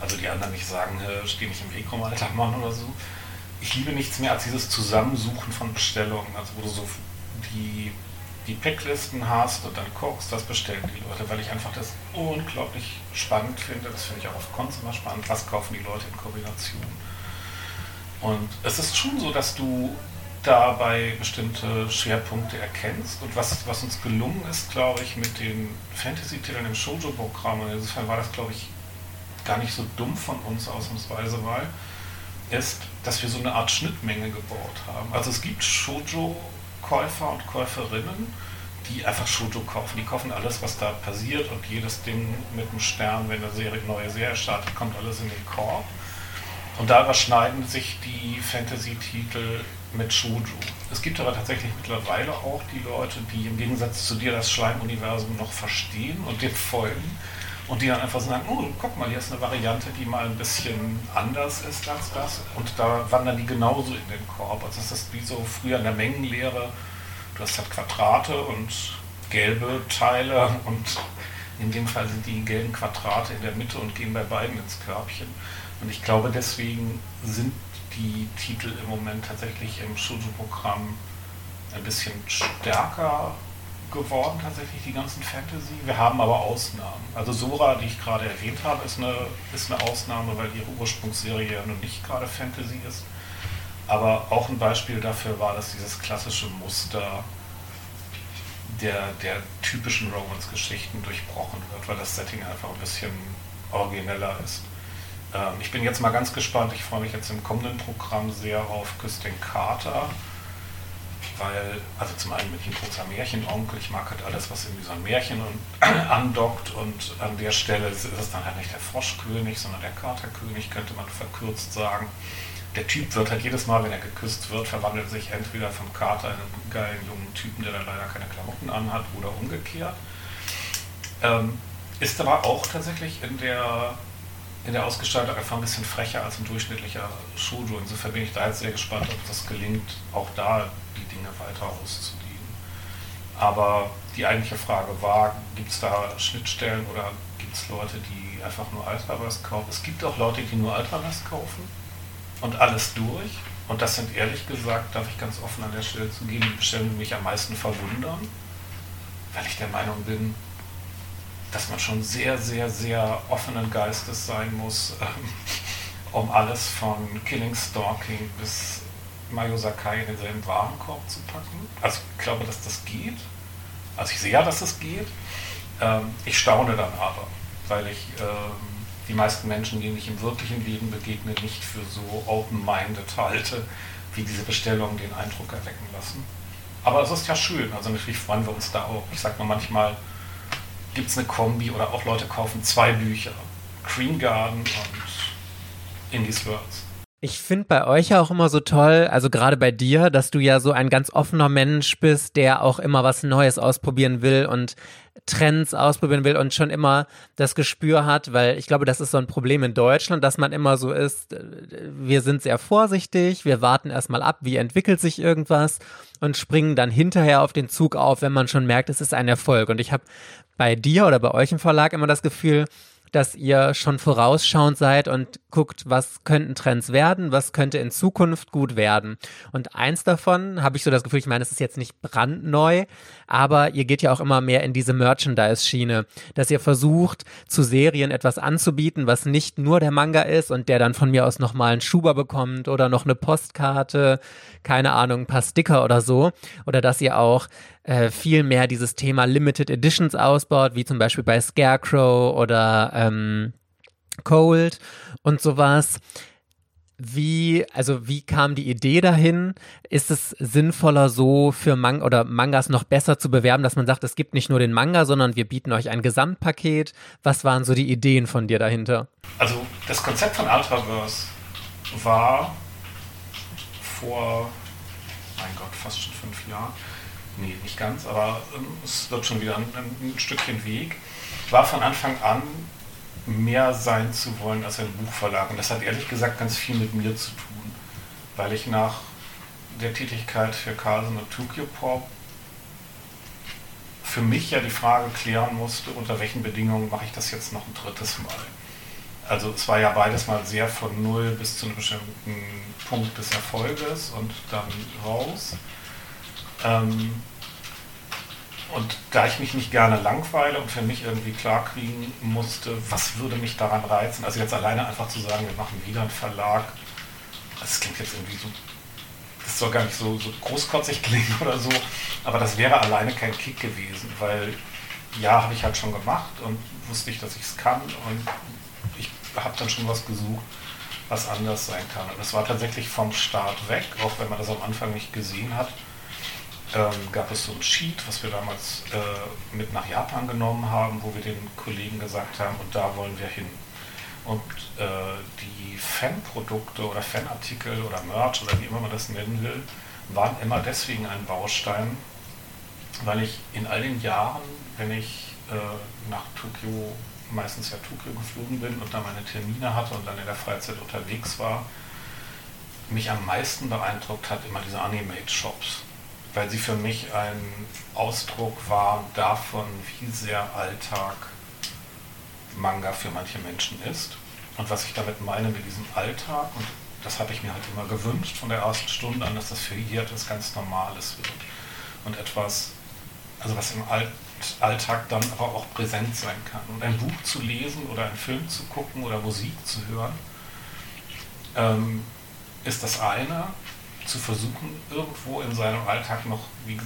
S4: Also die anderen nicht sagen, steh nicht im Weg rum, alter Mann oder so. Ich liebe nichts mehr als dieses Zusammensuchen von Bestellungen, also wo du so die die Packlisten hast und dann guckst, das bestellen die Leute, weil ich einfach das unglaublich spannend finde. Das finde ich auch auf Cons immer spannend. Was kaufen die Leute in Kombination? Und es ist schon so, dass du dabei bestimmte Schwerpunkte erkennst. Und was, was uns gelungen ist, glaube ich, mit den Fantasy-Titeln im Shoujo-Programm, insofern war das, glaube ich, gar nicht so dumm von uns ausnahmsweise, weil ist, dass wir so eine Art Schnittmenge gebaut haben. Also es gibt Shoujo Käufer und Käuferinnen, die einfach Shoujo kaufen. Die kaufen alles, was da passiert und jedes Ding mit einem Stern, wenn eine Serie, neue Serie startet, kommt alles in den Korb. Und da überschneiden sich die Fantasy-Titel mit Shoujo. Es gibt aber tatsächlich mittlerweile auch die Leute, die im Gegensatz zu dir das Schleimuniversum noch verstehen und dem folgen und die dann einfach sagen, oh, guck mal, hier ist eine Variante, die mal ein bisschen anders ist als das und da wandern die genauso in den Korb. Also es ist wie so früher in der Mengenlehre, du hast halt Quadrate und gelbe Teile und in dem Fall sind die gelben Quadrate in der Mitte und gehen bei beiden ins Körbchen. Und ich glaube, deswegen sind die Titel im Moment tatsächlich im Shoujo-Programm ein bisschen stärker geworden, tatsächlich die ganzen Fantasy. Wir haben aber Ausnahmen. Also Sora, die ich gerade erwähnt habe, ist eine, ist eine Ausnahme, weil ihre Ursprungsserie ja nun nicht gerade Fantasy ist. Aber auch ein Beispiel dafür war, dass dieses klassische Muster der, der typischen Romance-Geschichten durchbrochen wird, weil das Setting einfach ein bisschen origineller ist. Ähm, ich bin jetzt mal ganz gespannt, ich freue mich jetzt im kommenden Programm sehr auf Küstin Carter weil, also zum einen bin ich ein großer Märchenonkel, ich mag halt alles, was irgendwie so ein Märchen und, andockt und an der Stelle ist es dann halt nicht der Froschkönig, sondern der Katerkönig, könnte man verkürzt sagen. Der Typ wird halt jedes Mal, wenn er geküsst wird, verwandelt sich entweder vom Kater in einen geilen jungen Typen, der dann leider keine Klamotten anhat, oder umgekehrt. Ähm, ist aber auch tatsächlich in der in der Ausgestaltung einfach ein bisschen frecher als ein durchschnittlicher Shoujo. Insofern bin ich da jetzt sehr gespannt, ob das gelingt, auch da Dinge weiter auszudehnen. Aber die eigentliche Frage war, gibt es da Schnittstellen oder gibt es Leute, die einfach nur Ultraverse kaufen? Es gibt auch Leute, die nur Ultraverse kaufen und alles durch. Und das sind ehrlich gesagt, darf ich ganz offen an der Stelle zugeben, die Bestellen, die mich am meisten verwundern, weil ich der Meinung bin, dass man schon sehr, sehr, sehr offenen Geistes sein muss, ähm, um alles von Killing Stalking bis Mayo Sakai in denselben Warenkorb zu packen. Also ich glaube, dass das geht. Also ich sehe ja, dass es geht. Ähm, ich staune dann aber, weil ich ähm, die meisten Menschen, denen ich im wirklichen Leben begegne, nicht für so open-minded halte, wie diese Bestellungen den Eindruck erwecken lassen. Aber es ist ja schön, also natürlich freuen wir uns da auch. Ich sage nur manchmal, gibt es eine Kombi oder auch Leute kaufen zwei Bücher. Green Garden und Indies Worlds.
S1: Ich finde bei euch auch immer so toll, also gerade bei dir, dass du ja so ein ganz offener Mensch bist, der auch immer was Neues ausprobieren will und Trends ausprobieren will und schon immer das Gespür hat, weil ich glaube, das ist so ein Problem in Deutschland, dass man immer so ist, äh, wir sind sehr vorsichtig, wir warten erstmal ab, wie entwickelt sich irgendwas und springen dann hinterher auf den Zug auf, wenn man schon merkt, es ist ein Erfolg. Und ich habe bei dir oder bei euch im Verlag immer das Gefühl, dass ihr schon vorausschauend seid und guckt, was könnten Trends werden, was könnte in Zukunft gut werden. Und eins davon habe ich so das Gefühl, ich meine, es ist jetzt nicht brandneu, aber ihr geht ja auch immer mehr in diese Merchandise-Schiene, dass ihr versucht, zu Serien etwas anzubieten, was nicht nur der Manga ist und der dann von mir aus nochmal einen Schuber bekommt oder noch eine Postkarte, keine Ahnung, ein paar Sticker oder so. Oder dass ihr auch äh, viel mehr dieses Thema Limited Editions ausbaut, wie zum Beispiel bei Scarecrow oder ähm, Cold und sowas. wie, also wie kam die Idee dahin? Ist es sinnvoller, so für Mang oder Mangas noch besser zu bewerben, dass man sagt, es gibt nicht nur den Manga, sondern wir bieten euch ein Gesamtpaket? Was waren so die Ideen von dir dahinter?
S4: Also das Konzept von Ultraverse war vor, mein Gott, fast schon fünf Jahren. Nee, nicht ganz, aber ähm, es wird schon wieder ein, ein Stückchen Weg. War von Anfang an mehr sein zu wollen als ein Buchverlag. Und das hat ehrlich gesagt ganz viel mit mir zu tun, weil ich nach der Tätigkeit für Carlsen und Tokyo Pop für mich ja die Frage klären musste, unter welchen Bedingungen mache ich das jetzt noch ein drittes Mal. Also es war ja beides mal sehr von null bis zu einem bestimmten Punkt des Erfolges und dann raus. Ähm, und da ich mich nicht gerne langweile und für mich irgendwie klarkriegen musste, was würde mich daran reizen, also jetzt alleine einfach zu sagen, wir machen wieder einen Verlag, das klingt jetzt irgendwie so, das soll gar nicht so, so großkotzig klingen oder so, aber das wäre alleine kein Kick gewesen, weil ja, habe ich halt schon gemacht und wusste ich, dass ich es kann und ich habe dann schon was gesucht, was anders sein kann. Und es war tatsächlich vom Start weg, auch wenn man das am Anfang nicht gesehen hat ähm, gab es so ein Sheet, was wir damals äh, mit nach Japan genommen haben, wo wir den Kollegen gesagt haben, und da wollen wir hin. Und äh, die Fanprodukte oder Fanartikel oder Merch oder wie immer man das nennen will, waren immer deswegen ein Baustein, weil ich in all den Jahren, wenn ich äh, nach Tokio, meistens ja Tokio geflogen bin und da meine Termine hatte und dann in der Freizeit unterwegs war, mich am meisten beeindruckt hat immer diese Animate-Shops weil sie für mich ein Ausdruck war davon, wie sehr Alltag Manga für manche Menschen ist. Und was ich damit meine mit diesem Alltag, und das habe ich mir halt immer gewünscht von der ersten Stunde an, dass das für hier etwas ganz Normales wird. Und etwas, also was im Alltag dann aber auch präsent sein kann. Und ein Buch zu lesen oder einen Film zu gucken oder Musik zu hören, ähm, ist das eine zu versuchen, irgendwo in seinem Alltag noch wie,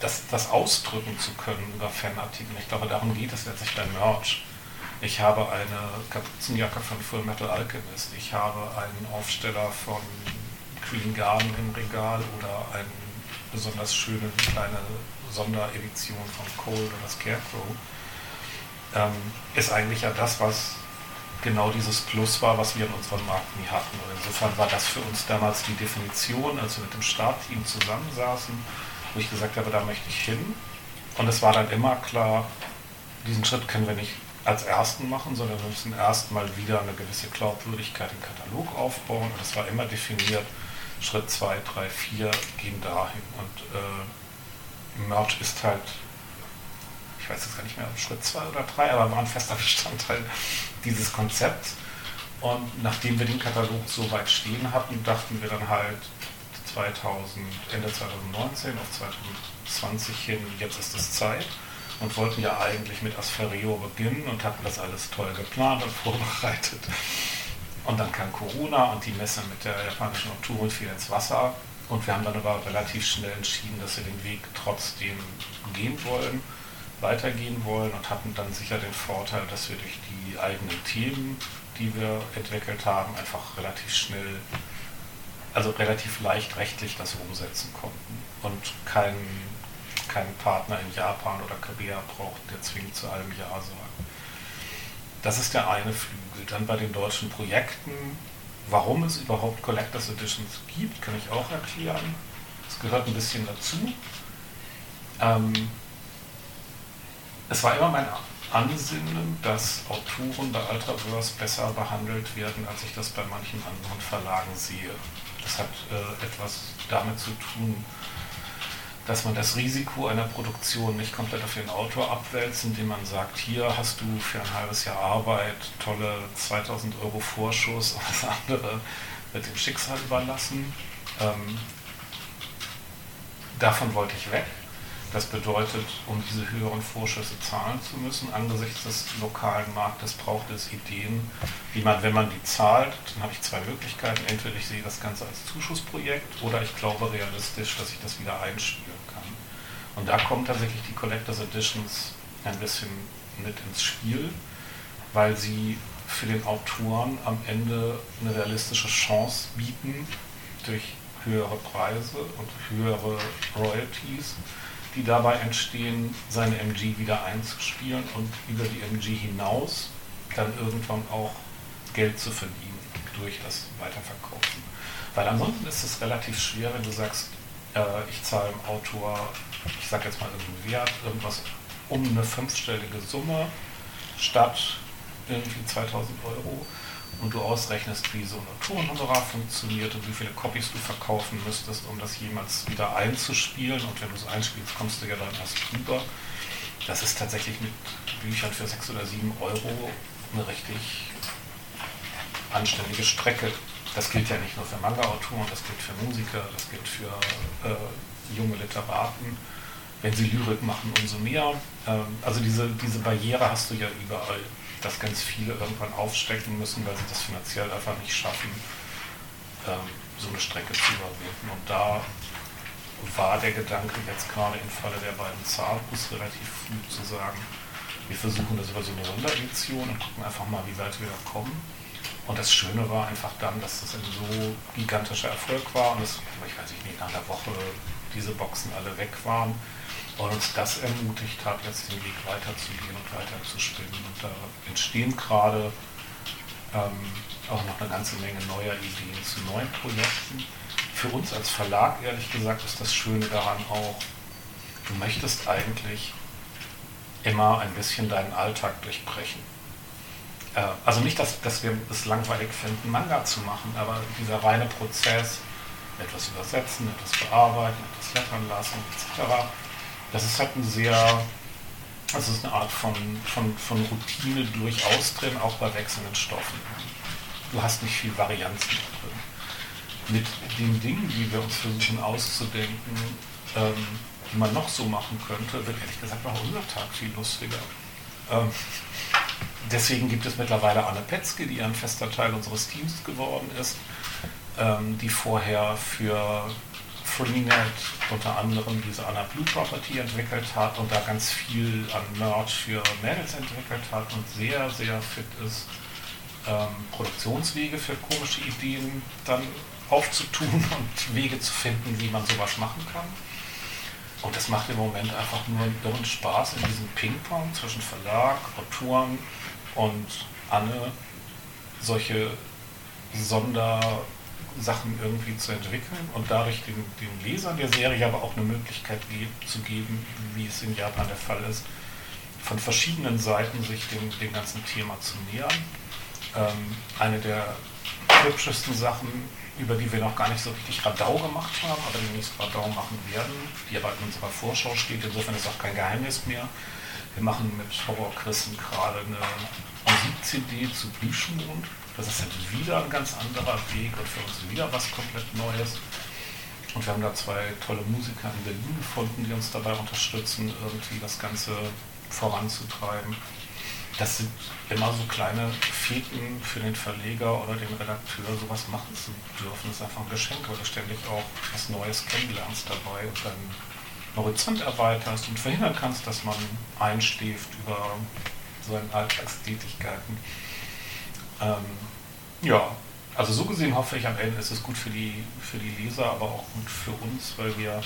S4: das, das ausdrücken zu können über Fanartikel. Ich glaube, darum geht es letztlich bei Merch. Ich habe eine Kapuzenjacke von Full Metal Alchemist, ich habe einen Aufsteller von Green Garden im Regal oder eine besonders schöne kleine Sonderedition von Cole oder Scarecrow. Ähm, ist eigentlich ja das, was genau dieses Plus war, was wir in unserem Markt nie hatten. Und insofern war das für uns damals die Definition, als wir mit dem Startteam zusammensaßen, wo ich gesagt habe, da möchte ich hin. Und es war dann immer klar, diesen Schritt können wir nicht als ersten machen, sondern wir müssen erstmal wieder eine gewisse Glaubwürdigkeit im Katalog aufbauen. Und es war immer definiert, Schritt 2, 3, 4 gehen dahin. Und äh, Merch ist halt ich weiß jetzt gar nicht mehr, Schritt 2 oder 3, aber war ein fester Bestandteil dieses Konzepts. Und nachdem wir den Katalog so weit stehen hatten, dachten wir dann halt 2000, Ende 2019 auf 2020 hin, jetzt ist es Zeit. Und wollten ja eigentlich mit Asferio beginnen und hatten das alles toll geplant und vorbereitet. Und dann kam Corona und die Messe mit der japanischen Oktober fiel ins Wasser. Und wir haben dann aber relativ schnell entschieden, dass wir den Weg trotzdem gehen wollen weitergehen wollen und hatten dann sicher den Vorteil, dass wir durch die eigenen Themen, die wir entwickelt haben, einfach relativ schnell, also relativ leicht rechtlich das umsetzen konnten und keinen keinen Partner in Japan oder Korea braucht, der zwingend zu allem Ja sagt. Das ist der eine Flügel. Dann bei den deutschen Projekten, warum es überhaupt Collectors Editions gibt, kann ich auch erklären. Es gehört ein bisschen dazu. Ähm, es war immer mein Ansinnen, dass Autoren bei Ultraverse besser behandelt werden, als ich das bei manchen anderen Verlagen sehe. Das hat äh, etwas damit zu tun, dass man das Risiko einer Produktion nicht komplett auf den Autor abwälzt, indem man sagt, hier hast du für ein halbes Jahr Arbeit tolle 2000 Euro Vorschuss und das andere mit dem Schicksal überlassen. Ähm, davon wollte ich weg. Das bedeutet, um diese höheren Vorschüsse zahlen zu müssen, angesichts des lokalen Marktes braucht es Ideen, wie man, wenn man die zahlt, dann habe ich zwei Möglichkeiten. Entweder ich sehe das Ganze als Zuschussprojekt oder ich glaube realistisch, dass ich das wieder einspielen kann. Und da kommen tatsächlich die Collectors Editions ein bisschen mit ins Spiel, weil sie für den Autoren am Ende eine realistische Chance bieten durch höhere Preise und höhere Royalties, die dabei entstehen, seine MG wieder einzuspielen und über die MG hinaus dann irgendwann auch Geld zu verdienen durch das Weiterverkaufen. Weil ansonsten ist es relativ schwer, wenn du sagst, äh, ich zahle dem Autor, ich sage jetzt mal irgendeinen Wert, irgendwas um eine fünfstellige Summe statt irgendwie 2000 Euro und du ausrechnest, wie so ein Tourenhonorar funktioniert und wie viele Copies du verkaufen müsstest, um das jemals wieder einzuspielen. Und wenn du es einspielst, kommst du ja dann erst drüber. Das ist tatsächlich mit Büchern für 6 oder 7 Euro eine richtig anständige Strecke. Das gilt ja nicht nur für Manga-Autoren, das gilt für Musiker, das gilt für äh, junge Literaten. Wenn sie Lyrik machen, umso mehr. Ähm, also diese, diese Barriere hast du ja überall dass ganz viele irgendwann aufstecken müssen, weil sie das finanziell einfach nicht schaffen, ähm, so eine Strecke zu überwinden. Und da war der Gedanke jetzt gerade im Falle der beiden Zahlbus relativ früh zu sagen, wir versuchen das über so eine Sonderedition und gucken einfach mal, wie weit wir da kommen. Und das Schöne war einfach dann, dass das ein so gigantischer Erfolg war und es, ich weiß nicht, nach einer Woche diese Boxen alle weg waren und uns das ermutigt hat, jetzt den Weg weiterzugehen und weiterzuspinnen. Und da entstehen gerade ähm, auch noch eine ganze Menge neuer Ideen zu neuen Projekten. Für uns als Verlag, ehrlich gesagt, ist das Schöne daran auch, du möchtest eigentlich immer ein bisschen deinen Alltag durchbrechen. Äh, also nicht, dass, dass wir es langweilig finden, Manga zu machen, aber dieser reine Prozess, etwas übersetzen, etwas bearbeiten, etwas lettern lassen, etc., das ist halt ein sehr, also ist eine Art von, von, von Routine durchaus drin, auch bei wechselnden Stoffen. Du hast nicht viel Varianzen drin. Mit den Dingen, die wir uns versuchen auszudenken, ähm, die man noch so machen könnte, wird ehrlich gesagt auch unser Tag viel lustiger. Ähm, deswegen gibt es mittlerweile Anne Petzke, die ein fester Teil unseres Teams geworden ist, ähm, die vorher für Freenet unter anderem diese Anna Blue Property entwickelt hat und da ganz viel an Merch für Mädels entwickelt hat und sehr, sehr fit ist, ähm, Produktionswege für komische Ideen dann aufzutun und Wege zu finden, wie man sowas machen kann. Und das macht im Moment einfach nur irren Spaß in diesem Ping-Pong zwischen Verlag, Autoren und Anne solche Sonder- Sachen irgendwie zu entwickeln und dadurch den, den Lesern der Serie aber auch eine Möglichkeit zu geben, wie es in Japan der Fall ist, von verschiedenen Seiten sich dem, dem ganzen Thema zu nähern. Ähm, eine der hübschesten Sachen, über die wir noch gar nicht so richtig Radau gemacht haben, aber demnächst Radau machen werden, die aber in unserer Vorschau steht, insofern ist auch kein Geheimnis mehr. Wir machen mit Horror Christen gerade eine Musik-CD zu Blüschmond das ist halt wieder ein ganz anderer Weg und für uns wieder was komplett Neues. Und wir haben da zwei tolle Musiker in Berlin gefunden, die uns dabei unterstützen, irgendwie das Ganze voranzutreiben. Das sind immer so kleine Feten für den Verleger oder den Redakteur, sowas machen zu dürfen. Das ist einfach ein Geschenk, weil du ständig auch was Neues kennenlernst dabei und deinen Horizont erweiterst und verhindern kannst, dass man einschläft über seine Alltagstätigkeiten. Ähm, ja, also so gesehen hoffe ich am Ende ist es gut für die, für die Leser, aber auch gut für uns, weil wir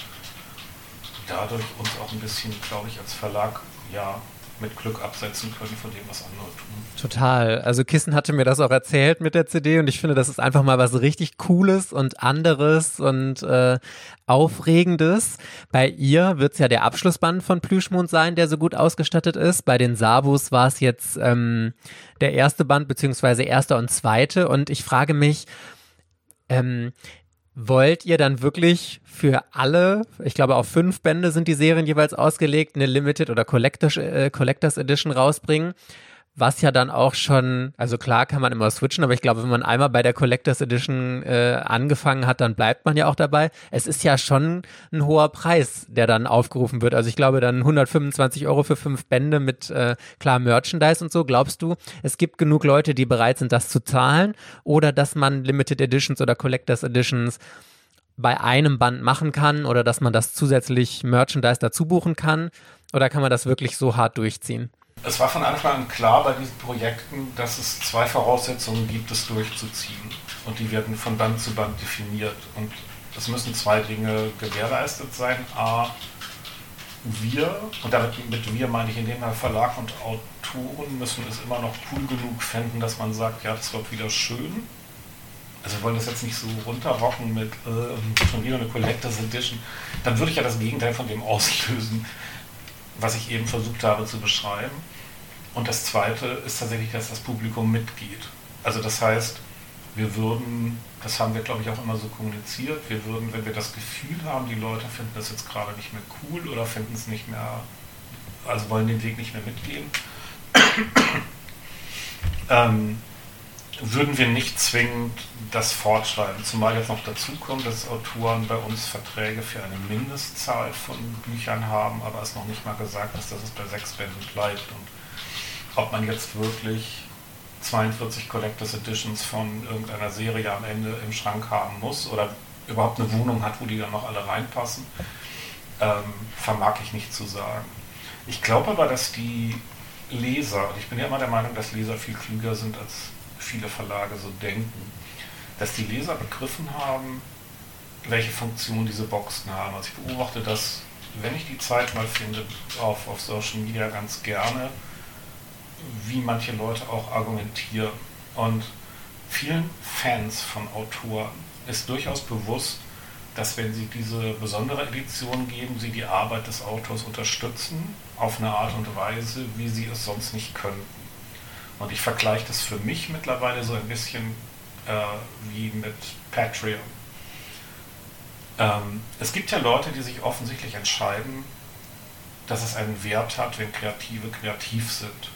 S4: dadurch uns auch ein bisschen, glaube ich, als Verlag ja mit Glück absetzen können von dem, was andere tun.
S1: Total. Also Kissen hatte mir das auch erzählt mit der CD und ich finde, das ist einfach mal was richtig Cooles und anderes und äh, Aufregendes. Bei ihr wird es ja der Abschlussband von Plüschmond sein, der so gut ausgestattet ist. Bei den Sabus war es jetzt ähm, der erste Band, beziehungsweise erster und zweite. Und ich frage mich, ähm, Wollt ihr dann wirklich für alle, ich glaube auf fünf Bände sind die Serien jeweils ausgelegt, eine Limited oder Collectors, äh, Collectors Edition rausbringen? Was ja dann auch schon, also klar kann man immer switchen, aber ich glaube, wenn man einmal bei der Collectors Edition äh, angefangen hat, dann bleibt man ja auch dabei. Es ist ja schon ein hoher Preis, der dann aufgerufen wird. Also ich glaube dann 125 Euro für fünf Bände mit äh, klar Merchandise und so. Glaubst du, es gibt genug Leute, die bereit sind, das zu zahlen oder dass man Limited Editions oder Collectors Editions bei einem Band machen kann oder dass man das zusätzlich Merchandise dazu buchen kann? Oder kann man das wirklich so hart durchziehen?
S4: Es war von Anfang an klar bei diesen Projekten, dass es zwei Voraussetzungen gibt, es durchzuziehen. Und die werden von Band zu Band definiert. Und es müssen zwei Dinge gewährleistet sein. A, wir, und damit mit wir meine ich in dem Fall Verlag und Autoren, müssen es immer noch cool genug finden, dass man sagt, ja, das wird wieder schön. Also wir wollen das jetzt nicht so runterrocken mit äh, schon wieder eine Collectors Edition. Dann würde ich ja das Gegenteil von dem auslösen, was ich eben versucht habe zu beschreiben. Und das Zweite ist tatsächlich, dass das Publikum mitgeht. Also das heißt, wir würden, das haben wir glaube ich auch immer so kommuniziert, wir würden, wenn wir das Gefühl haben, die Leute finden das jetzt gerade nicht mehr cool oder finden es nicht mehr, also wollen den Weg nicht mehr mitgehen, ähm, würden wir nicht zwingend das fortschreiben. Zumal jetzt noch dazu kommt, dass Autoren bei uns Verträge für eine Mindestzahl von Büchern haben, aber es noch nicht mal gesagt ist, dass es bei sechs Bänden bleibt. Und ob man jetzt wirklich 42 Collectors Editions von irgendeiner Serie am Ende im Schrank haben muss oder überhaupt eine Wohnung hat, wo die dann noch alle reinpassen, ähm, vermag ich nicht zu sagen. Ich glaube aber, dass die Leser, und ich bin ja immer der Meinung, dass Leser viel klüger sind, als viele Verlage so denken, dass die Leser begriffen haben, welche Funktion diese Boxen haben. Also ich beobachte das, wenn ich die Zeit mal finde, auf, auf Social Media ganz gerne, wie manche Leute auch argumentieren. Und vielen Fans von Autoren ist durchaus bewusst, dass wenn sie diese besondere Edition geben, sie die Arbeit des Autors unterstützen, auf eine Art und Weise, wie sie es sonst nicht könnten. Und ich vergleiche das für mich mittlerweile so ein bisschen äh, wie mit Patreon. Ähm, es gibt ja Leute, die sich offensichtlich entscheiden, dass es einen Wert hat, wenn Kreative kreativ sind.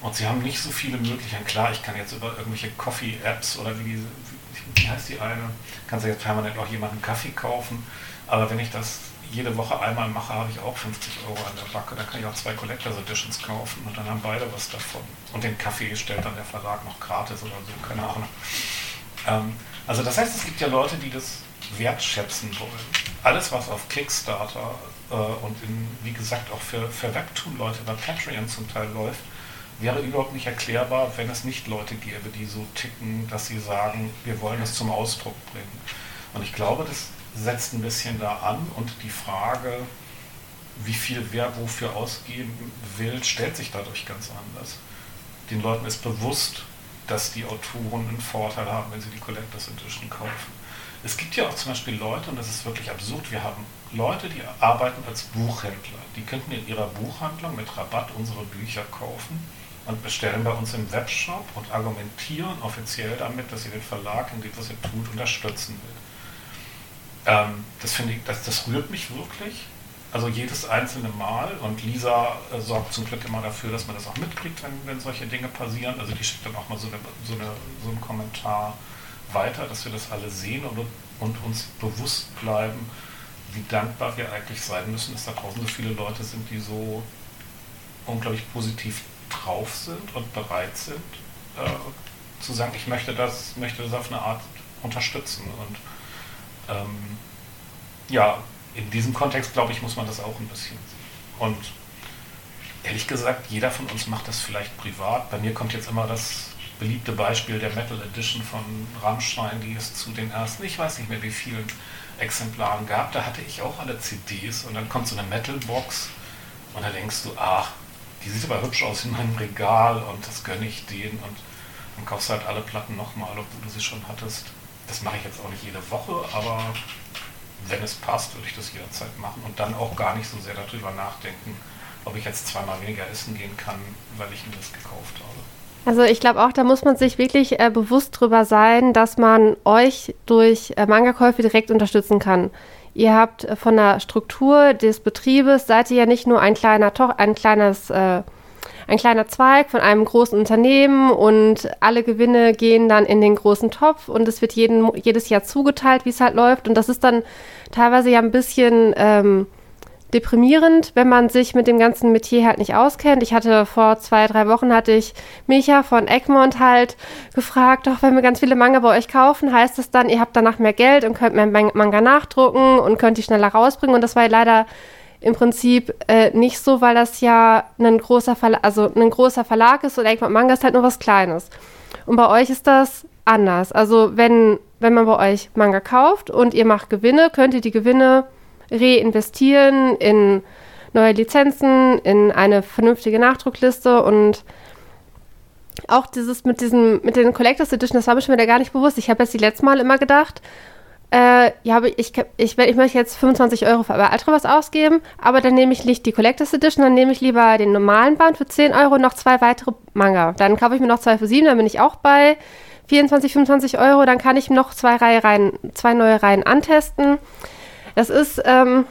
S4: Und sie haben nicht so viele Möglichkeiten. Klar, ich kann jetzt über irgendwelche Coffee-Apps oder wie, wie, wie heißt die eine, kannst du jetzt permanent auch jemanden Kaffee kaufen. Aber wenn ich das jede Woche einmal mache, habe ich auch 50 Euro an der Backe. Dann kann ich auch zwei Collectors Editions kaufen und dann haben beide was davon. Und den Kaffee stellt dann der Verlag noch gratis oder so, keine Ahnung. Ähm, also das heißt, es gibt ja Leute, die das wertschätzen wollen. Alles, was auf Kickstarter äh, und in, wie gesagt auch für, für Webtoon-Leute bei Patreon zum Teil läuft, wäre überhaupt nicht erklärbar, wenn es nicht Leute gäbe, die so ticken, dass sie sagen, wir wollen es zum Ausdruck bringen. Und ich glaube, das setzt ein bisschen da an und die Frage, wie viel wer wofür ausgeben will, stellt sich dadurch ganz anders. Den Leuten ist bewusst, dass die Autoren einen Vorteil haben, wenn sie die Collectors Edition kaufen. Es gibt ja auch zum Beispiel Leute, und das ist wirklich absurd, wir haben Leute, die arbeiten als Buchhändler. Die könnten in ihrer Buchhandlung mit Rabatt unsere Bücher kaufen und bestellen bei uns im Webshop und argumentieren offiziell damit, dass sie den Verlag in dem, was er tut, unterstützen will. Ähm, das finde ich, das, das rührt mich wirklich. Also jedes einzelne Mal. Und Lisa äh, sorgt zum Glück immer dafür, dass man das auch mitkriegt, wenn, wenn solche Dinge passieren. Also die schickt dann auch mal so, eine, so, eine, so einen Kommentar weiter, dass wir das alle sehen und, und uns bewusst bleiben, wie dankbar wir eigentlich sein müssen, dass da draußen so viele Leute sind, die so unglaublich positiv drauf sind und bereit sind, äh, zu sagen, ich möchte das, möchte das auf eine Art unterstützen. Und ähm, ja, in diesem Kontext, glaube ich, muss man das auch ein bisschen sehen. Und ehrlich gesagt, jeder von uns macht das vielleicht privat. Bei mir kommt jetzt immer das beliebte Beispiel der Metal Edition von Rammstein, die es zu den ersten, ich weiß nicht mehr wie vielen Exemplaren gab. Da hatte ich auch alle CDs und dann kommt so eine Metal-Box und da denkst du, ach, die sieht aber hübsch aus in meinem Regal und das gönne ich denen und dann kaufst du halt alle Platten nochmal, obwohl du sie schon hattest. Das mache ich jetzt auch nicht jede Woche, aber wenn es passt, würde ich das jederzeit machen und dann auch gar nicht so sehr darüber nachdenken, ob ich jetzt zweimal weniger essen gehen kann, weil ich mir das gekauft habe.
S2: Also ich glaube auch, da muss man sich wirklich äh, bewusst drüber sein, dass man euch durch äh, Manga-Käufe direkt unterstützen kann. Ihr habt äh, von der Struktur des Betriebes, seid ihr ja nicht nur ein kleiner, ein kleines äh, ein kleiner Zweig von einem großen Unternehmen und alle Gewinne gehen dann in den großen Topf und es wird jeden, jedes Jahr zugeteilt, wie es halt läuft. Und das ist dann teilweise ja ein bisschen ähm, deprimierend, wenn man sich mit dem ganzen Metier halt nicht auskennt. Ich hatte vor zwei, drei Wochen hatte ich Micha von Egmont halt gefragt, doch wenn wir ganz viele Manga bei euch kaufen, heißt das dann, ihr habt danach mehr Geld und könnt mehr Manga nachdrucken und könnt die schneller rausbringen. Und das war leider im Prinzip äh, nicht so, weil das ja ein großer Verlag, also ein großer Verlag ist und Egmont Manga ist halt nur was Kleines. Und bei euch ist das anders. Also wenn, wenn man bei euch Manga kauft und ihr macht Gewinne, könnt ihr die Gewinne reinvestieren in neue Lizenzen, in eine vernünftige Nachdruckliste und auch dieses mit diesem, mit den Collectors Edition, das war mir schon wieder gar nicht bewusst. Ich habe jetzt die letzten Mal immer gedacht, äh, ja, ich, ich, ich möchte jetzt 25 Euro für Ultra was ausgeben, aber dann nehme ich nicht die Collectors Edition, dann nehme ich lieber den normalen Band für 10 Euro und noch zwei weitere Manga. Dann kaufe ich mir noch zwei für 7, dann bin ich auch bei 24, 25 Euro, dann kann ich noch zwei, Reihe rein, zwei neue Reihen antesten. Das ist, ähm,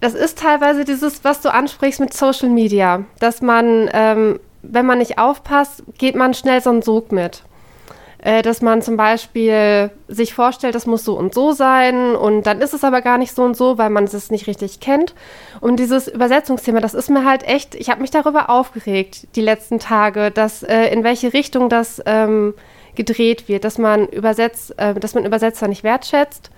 S2: das ist teilweise dieses, was du ansprichst mit Social Media, dass man, ähm, wenn man nicht aufpasst, geht man schnell so einen Sog mit äh, dass man zum Beispiel sich vorstellt, das muss so und so sein und dann ist es aber gar nicht so und so, weil man es nicht richtig kennt. Und dieses Übersetzungsthema, das ist mir halt echt, ich habe mich darüber aufgeregt die letzten Tage, dass äh, in welche Richtung das ähm, gedreht wird, dass man übersetzt, äh, dass man Übersetzer nicht wertschätzt,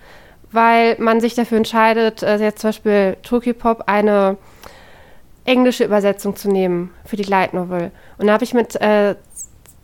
S2: weil man sich dafür entscheidet, äh, jetzt zum Beispiel Tokyo Pop eine englische Übersetzung zu nehmen für die Light Novel. Und da habe ich mit äh,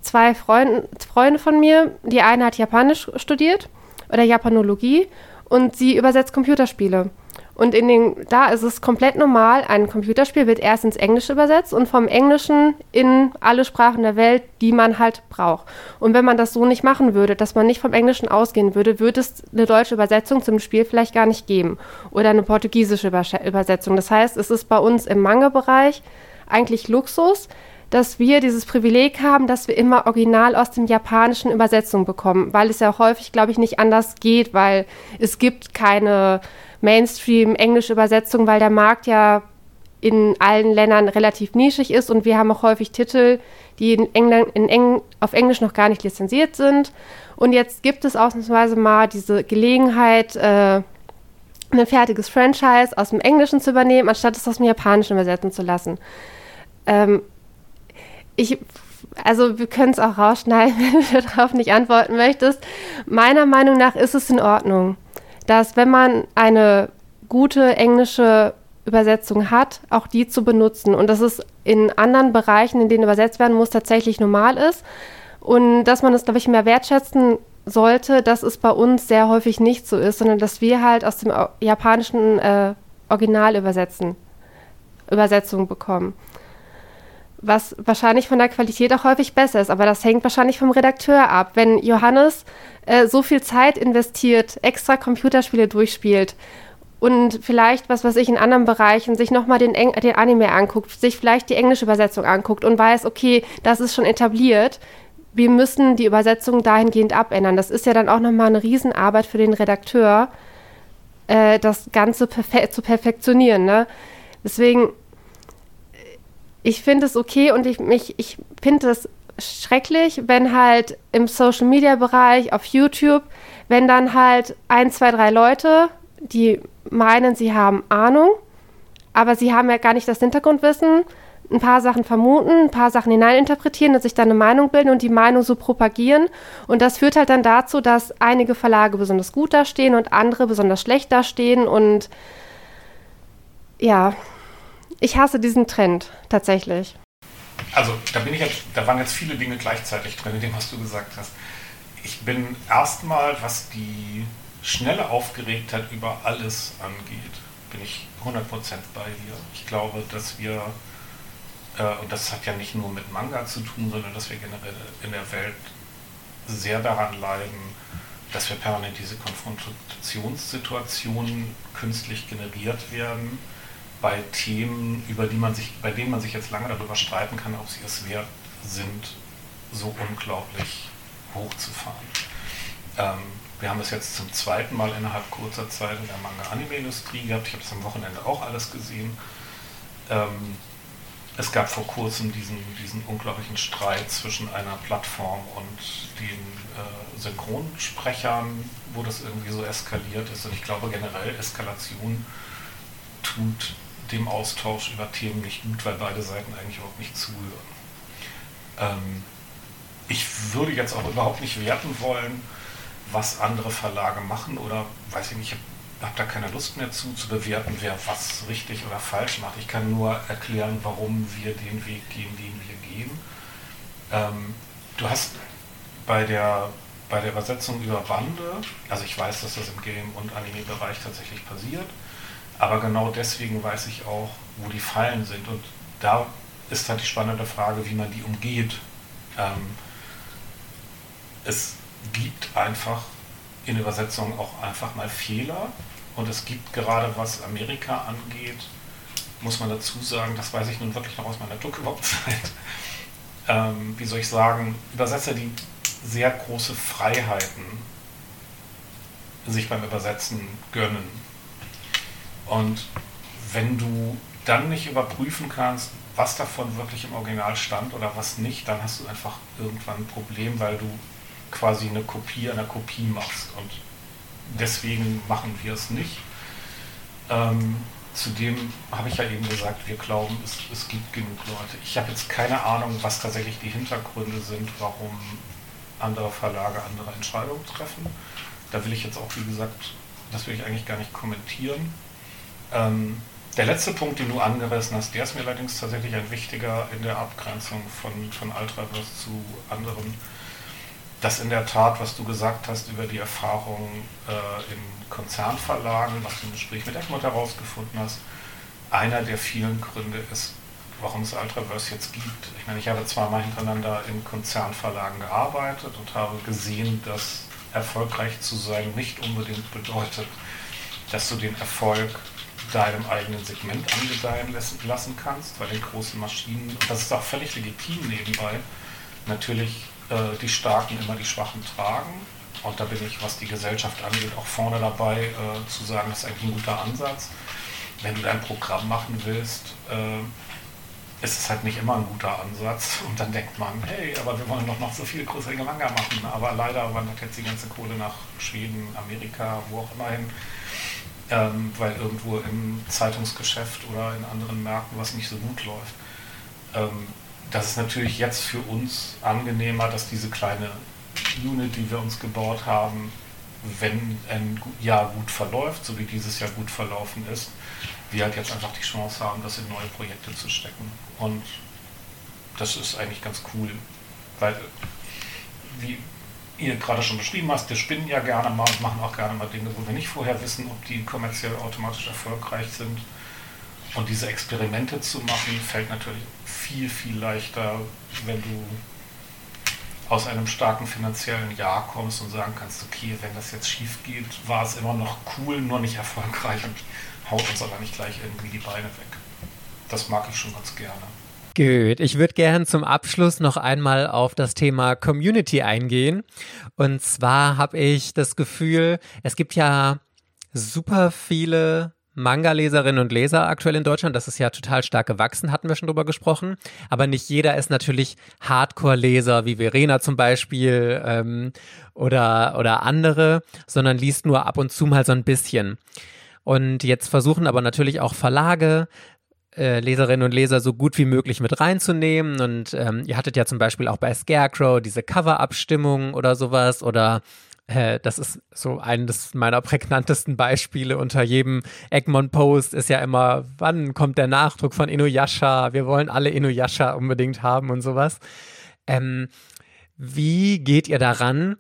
S2: zwei Freunden, Freunde von mir. Die eine hat Japanisch studiert oder Japanologie und sie übersetzt Computerspiele. Und in den, da ist es komplett normal, ein Computerspiel wird erst ins Englische übersetzt und vom Englischen in alle Sprachen der Welt, die man halt braucht. Und wenn man das so nicht machen würde, dass man nicht vom Englischen ausgehen würde, würde es eine deutsche Übersetzung zum Spiel vielleicht gar nicht geben. Oder eine portugiesische Übersetzung. Das heißt, es ist bei uns im Manga-Bereich eigentlich Luxus, dass wir dieses Privileg haben, dass wir immer original aus dem Japanischen Übersetzung bekommen, weil es ja häufig, glaube ich, nicht anders geht, weil es gibt keine Mainstream-englische Übersetzung, weil der Markt ja in allen Ländern relativ nischig ist und wir haben auch häufig Titel, die in Engl in Eng auf Englisch noch gar nicht lizenziert sind. Und jetzt gibt es ausnahmsweise mal diese Gelegenheit, äh, ein fertiges Franchise aus dem Englischen zu übernehmen, anstatt es aus dem Japanischen übersetzen zu lassen. Ähm, ich, also wir können es auch rausschneiden, wenn du darauf nicht antworten möchtest. Meiner Meinung nach ist es in Ordnung, dass wenn man eine gute englische Übersetzung hat, auch die zu benutzen. Und dass es in anderen Bereichen, in denen übersetzt werden muss, tatsächlich normal ist. Und dass man es, glaube ich, mehr wertschätzen sollte, dass es bei uns sehr häufig nicht so ist, sondern dass wir halt aus dem japanischen äh, Original übersetzen, Übersetzungen bekommen was wahrscheinlich von der Qualität auch häufig besser ist. Aber das hängt wahrscheinlich vom Redakteur ab. Wenn Johannes äh, so viel Zeit investiert, extra Computerspiele durchspielt und vielleicht, was weiß ich, in anderen Bereichen sich nochmal den, den Anime anguckt, sich vielleicht die englische Übersetzung anguckt und weiß, okay, das ist schon etabliert, wir müssen die Übersetzung dahingehend abändern. Das ist ja dann auch nochmal eine Riesenarbeit für den Redakteur, äh, das Ganze perfe zu perfektionieren. Ne? Deswegen ich finde es okay und ich, ich finde es schrecklich, wenn halt im Social Media Bereich, auf YouTube, wenn dann halt ein, zwei, drei Leute, die meinen, sie haben Ahnung, aber sie haben ja gar nicht das Hintergrundwissen, ein paar Sachen vermuten, ein paar Sachen hineininterpretieren und sich dann eine Meinung bilden und die Meinung so propagieren. Und das führt halt dann dazu, dass einige Verlage besonders gut dastehen und andere besonders schlecht dastehen und ja, ich hasse diesen Trend tatsächlich.
S4: Also da bin ich jetzt, da waren jetzt viele Dinge gleichzeitig drin, in dem, was du gesagt hast. Ich bin erstmal, was die schnelle Aufgeregtheit über alles angeht, bin ich 100% bei dir. Ich glaube, dass wir, äh, und das hat ja nicht nur mit Manga zu tun, sondern dass wir generell in der Welt sehr daran leiden, dass wir permanent diese Konfrontationssituationen künstlich generiert werden bei Themen, über die man sich, bei denen man sich jetzt lange darüber streiten kann, ob sie es wert sind, so unglaublich hochzufahren. Ähm, wir haben es jetzt zum zweiten Mal innerhalb kurzer Zeit in der Manga-Anime-Industrie gehabt. Ich habe es am Wochenende auch alles gesehen. Ähm, es gab vor kurzem diesen, diesen unglaublichen Streit zwischen einer Plattform und den äh, Synchronsprechern, wo das irgendwie so eskaliert ist. Und ich glaube generell Eskalation tut dem Austausch über Themen nicht gut, weil beide Seiten eigentlich überhaupt nicht zuhören. Ähm, ich würde jetzt auch überhaupt nicht werten wollen, was andere Verlage machen oder weiß ich nicht, habe da keine Lust mehr zu, zu bewerten, wer was richtig oder falsch macht. Ich kann nur erklären, warum wir den Weg gehen, den wir gehen. Ähm, du hast bei der, bei der Übersetzung über Bande, also ich weiß, dass das im Game- und Anime-Bereich tatsächlich passiert, aber genau deswegen weiß ich auch, wo die Fallen sind. Und da ist halt die spannende Frage, wie man die umgeht. Ähm, es gibt einfach in Übersetzungen auch einfach mal Fehler. Und es gibt gerade, was Amerika angeht, muss man dazu sagen, das weiß ich nun wirklich noch aus meiner Druckwort-Zeit, ähm, wie soll ich sagen, Übersetzer, die sehr große Freiheiten sich beim Übersetzen gönnen. Und wenn du dann nicht überprüfen kannst, was davon wirklich im Original stand oder was nicht, dann hast du einfach irgendwann ein Problem, weil du quasi eine Kopie einer Kopie machst. Und deswegen machen wir es nicht. Ähm, zudem habe ich ja eben gesagt, wir glauben, es, es gibt genug Leute. Ich habe jetzt keine Ahnung, was tatsächlich die Hintergründe sind, warum andere Verlage andere Entscheidungen treffen. Da will ich jetzt auch, wie gesagt, das will ich eigentlich gar nicht kommentieren. Ähm, der letzte Punkt, den du angerissen hast, der ist mir allerdings tatsächlich ein wichtiger in der Abgrenzung von, von Ultraverse zu anderen das in der Tat, was du gesagt hast über die Erfahrung äh, in Konzernverlagen, was du im Gespräch mit Egmont herausgefunden hast, einer der vielen Gründe ist, warum es Ultraverse jetzt gibt. Ich meine, ich habe zweimal hintereinander in Konzernverlagen gearbeitet und habe gesehen, dass erfolgreich zu sein nicht unbedingt bedeutet, dass du den Erfolg deinem eigenen Segment angedeihen lassen kannst, bei den großen Maschinen, und das ist auch völlig legitim nebenbei, natürlich äh, die Starken immer die Schwachen tragen. Und da bin ich, was die Gesellschaft angeht, auch vorne dabei äh, zu sagen, das ist eigentlich ein guter Ansatz. Wenn du dein Programm machen willst, äh, ist es halt nicht immer ein guter Ansatz. Und dann denkt man, hey, aber wir wollen doch noch so viel größere Manga machen. Aber leider wandert jetzt die ganze Kohle nach Schweden, Amerika, wo auch immer hin. Ähm, weil irgendwo im Zeitungsgeschäft oder in anderen Märkten was nicht so gut läuft. Ähm, das ist natürlich jetzt für uns angenehmer, dass diese kleine Unit, die wir uns gebaut haben, wenn ein Jahr gut verläuft, so wie dieses Jahr gut verlaufen ist, wir halt jetzt einfach die Chance haben, das in neue Projekte zu stecken. Und das ist eigentlich ganz cool, weil, wie ihr gerade schon beschrieben hast, wir spinnen ja gerne mal und machen auch gerne mal Dinge, wo wir nicht vorher wissen, ob die kommerziell automatisch erfolgreich sind. Und diese Experimente zu machen, fällt natürlich viel, viel leichter, wenn du aus einem starken finanziellen Jahr kommst und sagen kannst, okay, wenn das jetzt schief geht, war es immer noch cool, nur nicht erfolgreich und haut uns aber nicht gleich irgendwie die Beine weg. Das mag ich schon ganz gerne.
S1: Gut, ich würde gerne zum Abschluss noch einmal auf das Thema Community eingehen. Und zwar habe ich das Gefühl, es gibt ja super viele Manga-Leserinnen und Leser aktuell in Deutschland. Das ist ja total stark gewachsen, hatten wir schon drüber gesprochen. Aber nicht jeder ist natürlich Hardcore-Leser, wie Verena zum Beispiel ähm, oder, oder andere, sondern liest nur ab und zu mal so ein bisschen. Und jetzt versuchen aber natürlich auch Verlage, äh, Leserinnen und Leser so gut wie möglich mit reinzunehmen. Und ähm, ihr hattet ja zum Beispiel auch bei Scarecrow diese Cover-Abstimmung oder sowas oder das ist so eines meiner prägnantesten Beispiele unter jedem Egmont-Post ist ja immer, wann kommt der Nachdruck von Inuyasha? Wir wollen alle Inuyasha unbedingt haben und sowas. Ähm, wie geht ihr daran,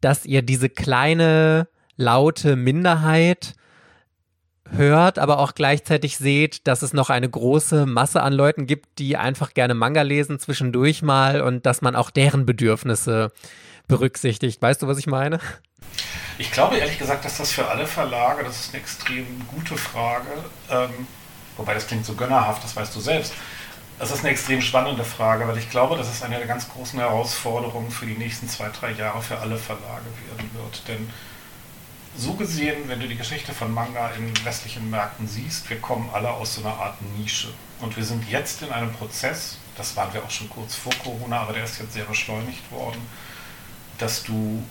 S1: dass ihr diese kleine, laute Minderheit hört, aber auch gleichzeitig seht, dass es noch eine große Masse an Leuten gibt, die einfach gerne Manga lesen zwischendurch mal und dass man auch deren Bedürfnisse berücksichtigt. Weißt du, was ich meine?
S4: Ich glaube ehrlich gesagt, dass das für alle Verlage, das ist eine extrem gute Frage, ähm, wobei das klingt so gönnerhaft, das weißt du selbst. Das ist eine extrem spannende Frage, weil ich glaube, dass es eine der ganz großen Herausforderungen für die nächsten zwei, drei Jahre für alle Verlage werden wird. Denn so gesehen, wenn du die Geschichte von Manga in westlichen Märkten siehst, wir kommen alle aus so einer Art Nische. Und wir sind jetzt in einem Prozess, das waren wir auch schon kurz vor Corona, aber der ist jetzt sehr beschleunigt worden, dass du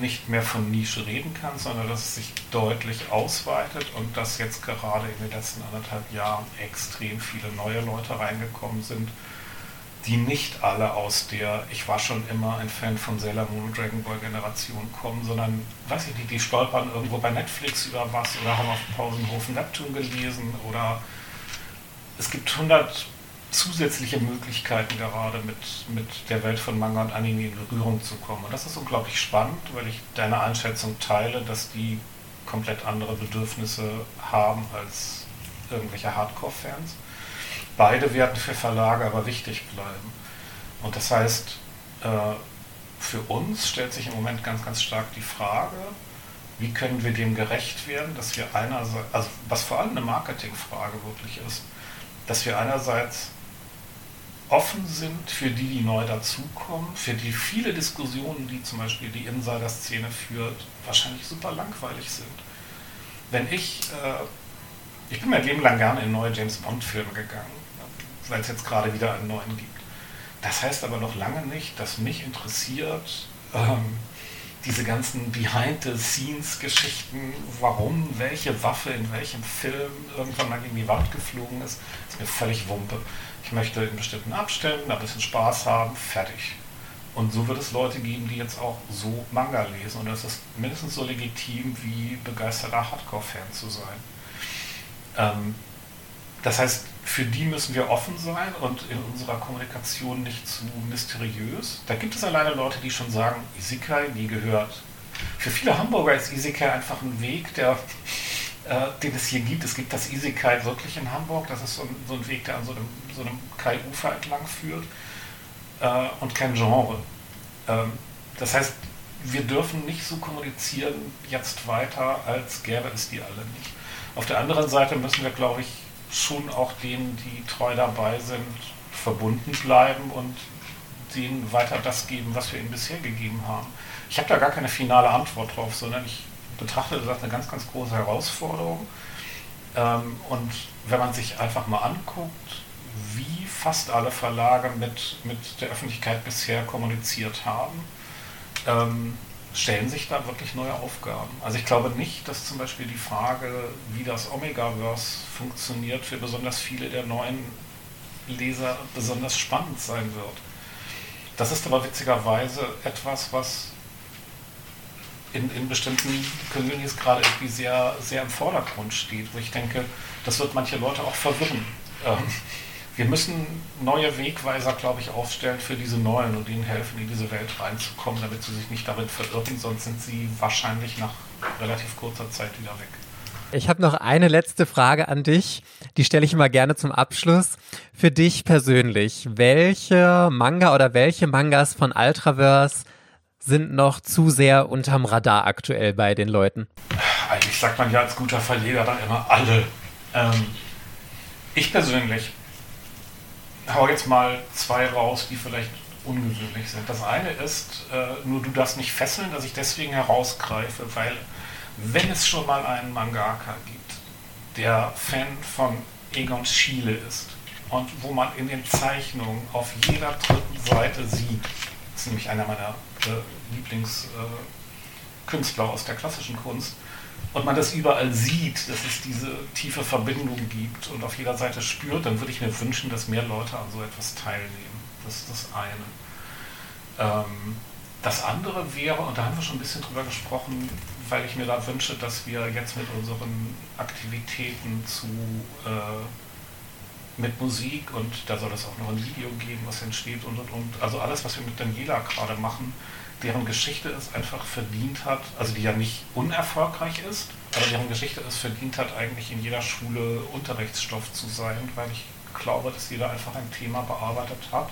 S4: nicht mehr von Nische reden kannst, sondern dass es sich deutlich ausweitet und dass jetzt gerade in den letzten anderthalb Jahren extrem viele neue Leute reingekommen sind, die nicht alle aus der, ich war schon immer ein Fan von Sailor Moon und Dragon Ball Generation kommen, sondern, weiß ich nicht, die stolpern irgendwo bei Netflix über was oder haben auf Pausenhof Neptun gelesen oder es gibt hundert zusätzliche Möglichkeiten gerade mit, mit der Welt von Manga und Anime in Berührung zu kommen. Und das ist unglaublich spannend, weil ich deine Einschätzung teile, dass die komplett andere Bedürfnisse haben als irgendwelche Hardcore-Fans. Beide werden für Verlage aber wichtig bleiben. Und das heißt, äh, für uns stellt sich im Moment ganz, ganz stark die Frage, wie können wir dem gerecht werden, dass wir einerseits, also was vor allem eine Marketingfrage wirklich ist, dass wir einerseits offen sind für die, die neu dazukommen, für die viele Diskussionen, die zum Beispiel die Insider-Szene führt, wahrscheinlich super langweilig sind. Wenn ich, äh, ich bin mein Leben lang gerne in neue James Bond-Filme gegangen, weil es jetzt gerade wieder einen neuen gibt. Das heißt aber noch lange nicht, dass mich interessiert, ähm, diese ganzen Behind-the-Scenes-Geschichten, warum welche Waffe in welchem Film irgendwann mal in die Wand geflogen ist, ist mir völlig Wumpe. Ich möchte in bestimmten Abständen ein bisschen Spaß haben, fertig. Und so wird es Leute geben, die jetzt auch so Manga lesen. Und das ist mindestens so legitim wie begeisterter Hardcore-Fan zu sein. Ähm, das heißt, für die müssen wir offen sein und in unserer Kommunikation nicht zu mysteriös. Da gibt es alleine Leute, die schon sagen, Isekai nie gehört. Für viele Hamburger ist Isekai einfach ein Weg, der, äh, den es hier gibt. Es gibt das Isekai wirklich in Hamburg. Das ist so ein, so ein Weg, der an so einem, so einem Kai-Ufer entlang führt äh, und kein Genre. Ähm, das heißt, wir dürfen nicht so kommunizieren jetzt weiter, als gäbe es die alle nicht. Auf der anderen Seite müssen wir, glaube ich, schon auch denen, die treu dabei sind, verbunden bleiben und denen weiter das geben, was wir ihnen bisher gegeben haben. Ich habe da gar keine finale Antwort drauf, sondern ich betrachte das als eine ganz, ganz große Herausforderung. Ähm, und wenn man sich einfach mal anguckt, wie fast alle Verlage mit, mit der Öffentlichkeit bisher kommuniziert haben, ähm, stellen sich da wirklich neue Aufgaben. Also ich glaube nicht, dass zum Beispiel die Frage, wie das Omegaverse funktioniert, für besonders viele der neuen Leser besonders spannend sein wird. Das ist aber witzigerweise etwas, was in, in bestimmten Communities gerade irgendwie sehr, sehr im Vordergrund steht, wo ich denke, das wird manche Leute auch verwirren. Ähm, wir müssen neue Wegweiser, glaube ich, aufstellen für diese Neuen und ihnen helfen, in diese Welt reinzukommen, damit sie sich nicht darin verirren, sonst sind sie wahrscheinlich nach relativ kurzer Zeit wieder weg.
S1: Ich habe noch eine letzte Frage an dich. Die stelle ich immer gerne zum Abschluss. Für dich persönlich, welche Manga oder welche Mangas von Ultraverse sind noch zu sehr unterm Radar aktuell bei den Leuten?
S4: Eigentlich sagt man ja als guter Verleger dann immer alle. Ähm, ich persönlich hau jetzt mal zwei raus, die vielleicht ungewöhnlich sind. Das eine ist, äh, nur du darfst nicht fesseln, dass ich deswegen herausgreife, weil wenn es schon mal einen Mangaka gibt, der Fan von Egon Schiele ist und wo man in den Zeichnungen auf jeder dritten Seite sieht, das ist nämlich einer meiner äh, Lieblingskünstler äh, aus der klassischen Kunst, und man das überall sieht, dass es diese tiefe Verbindung gibt und auf jeder Seite spürt, dann würde ich mir wünschen, dass mehr Leute an so etwas teilnehmen. Das ist das eine. Ähm, das andere wäre, und da haben wir schon ein bisschen drüber gesprochen, weil ich mir da wünsche, dass wir jetzt mit unseren Aktivitäten zu äh, mit Musik und da soll es auch noch ein Video geben, was entsteht und und und. Also alles, was wir mit Daniela gerade machen, deren Geschichte es einfach verdient hat, also die ja nicht unerfolgreich ist, aber deren Geschichte es verdient hat, eigentlich in jeder Schule Unterrichtsstoff zu sein, weil ich glaube, dass jeder einfach ein Thema bearbeitet hat,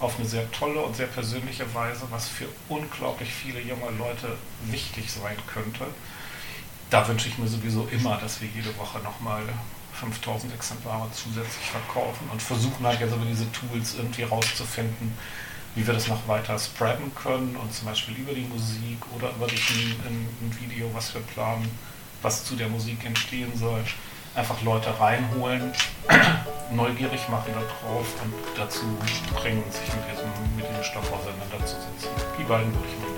S4: auf eine sehr tolle und sehr persönliche Weise, was für unglaublich viele junge Leute wichtig sein könnte. Da wünsche ich mir sowieso immer, dass wir jede Woche nochmal 5000 Exemplare zusätzlich verkaufen und versuchen halt jetzt über diese Tools irgendwie rauszufinden, wie wir das noch weiter spreaden können und zum Beispiel über die Musik oder über ein, Video, was wir planen, was zu der Musik entstehen soll, einfach Leute reinholen, neugierig machen darauf und dazu bringen, sich mit diesem, mit diesem Stoff auseinanderzusetzen. Die beiden würde ich mal.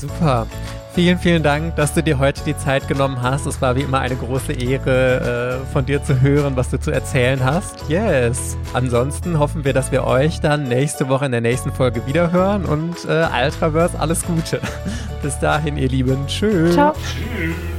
S1: Super. Vielen, vielen Dank, dass du dir heute die Zeit genommen hast. Es war wie immer eine große Ehre, äh, von dir zu hören, was du zu erzählen hast. Yes. Ansonsten hoffen wir, dass wir euch dann nächste Woche in der nächsten Folge wiederhören und äh, Ultraverse alles Gute. Bis dahin, ihr Lieben. Tschüss. Ciao. Tschüss.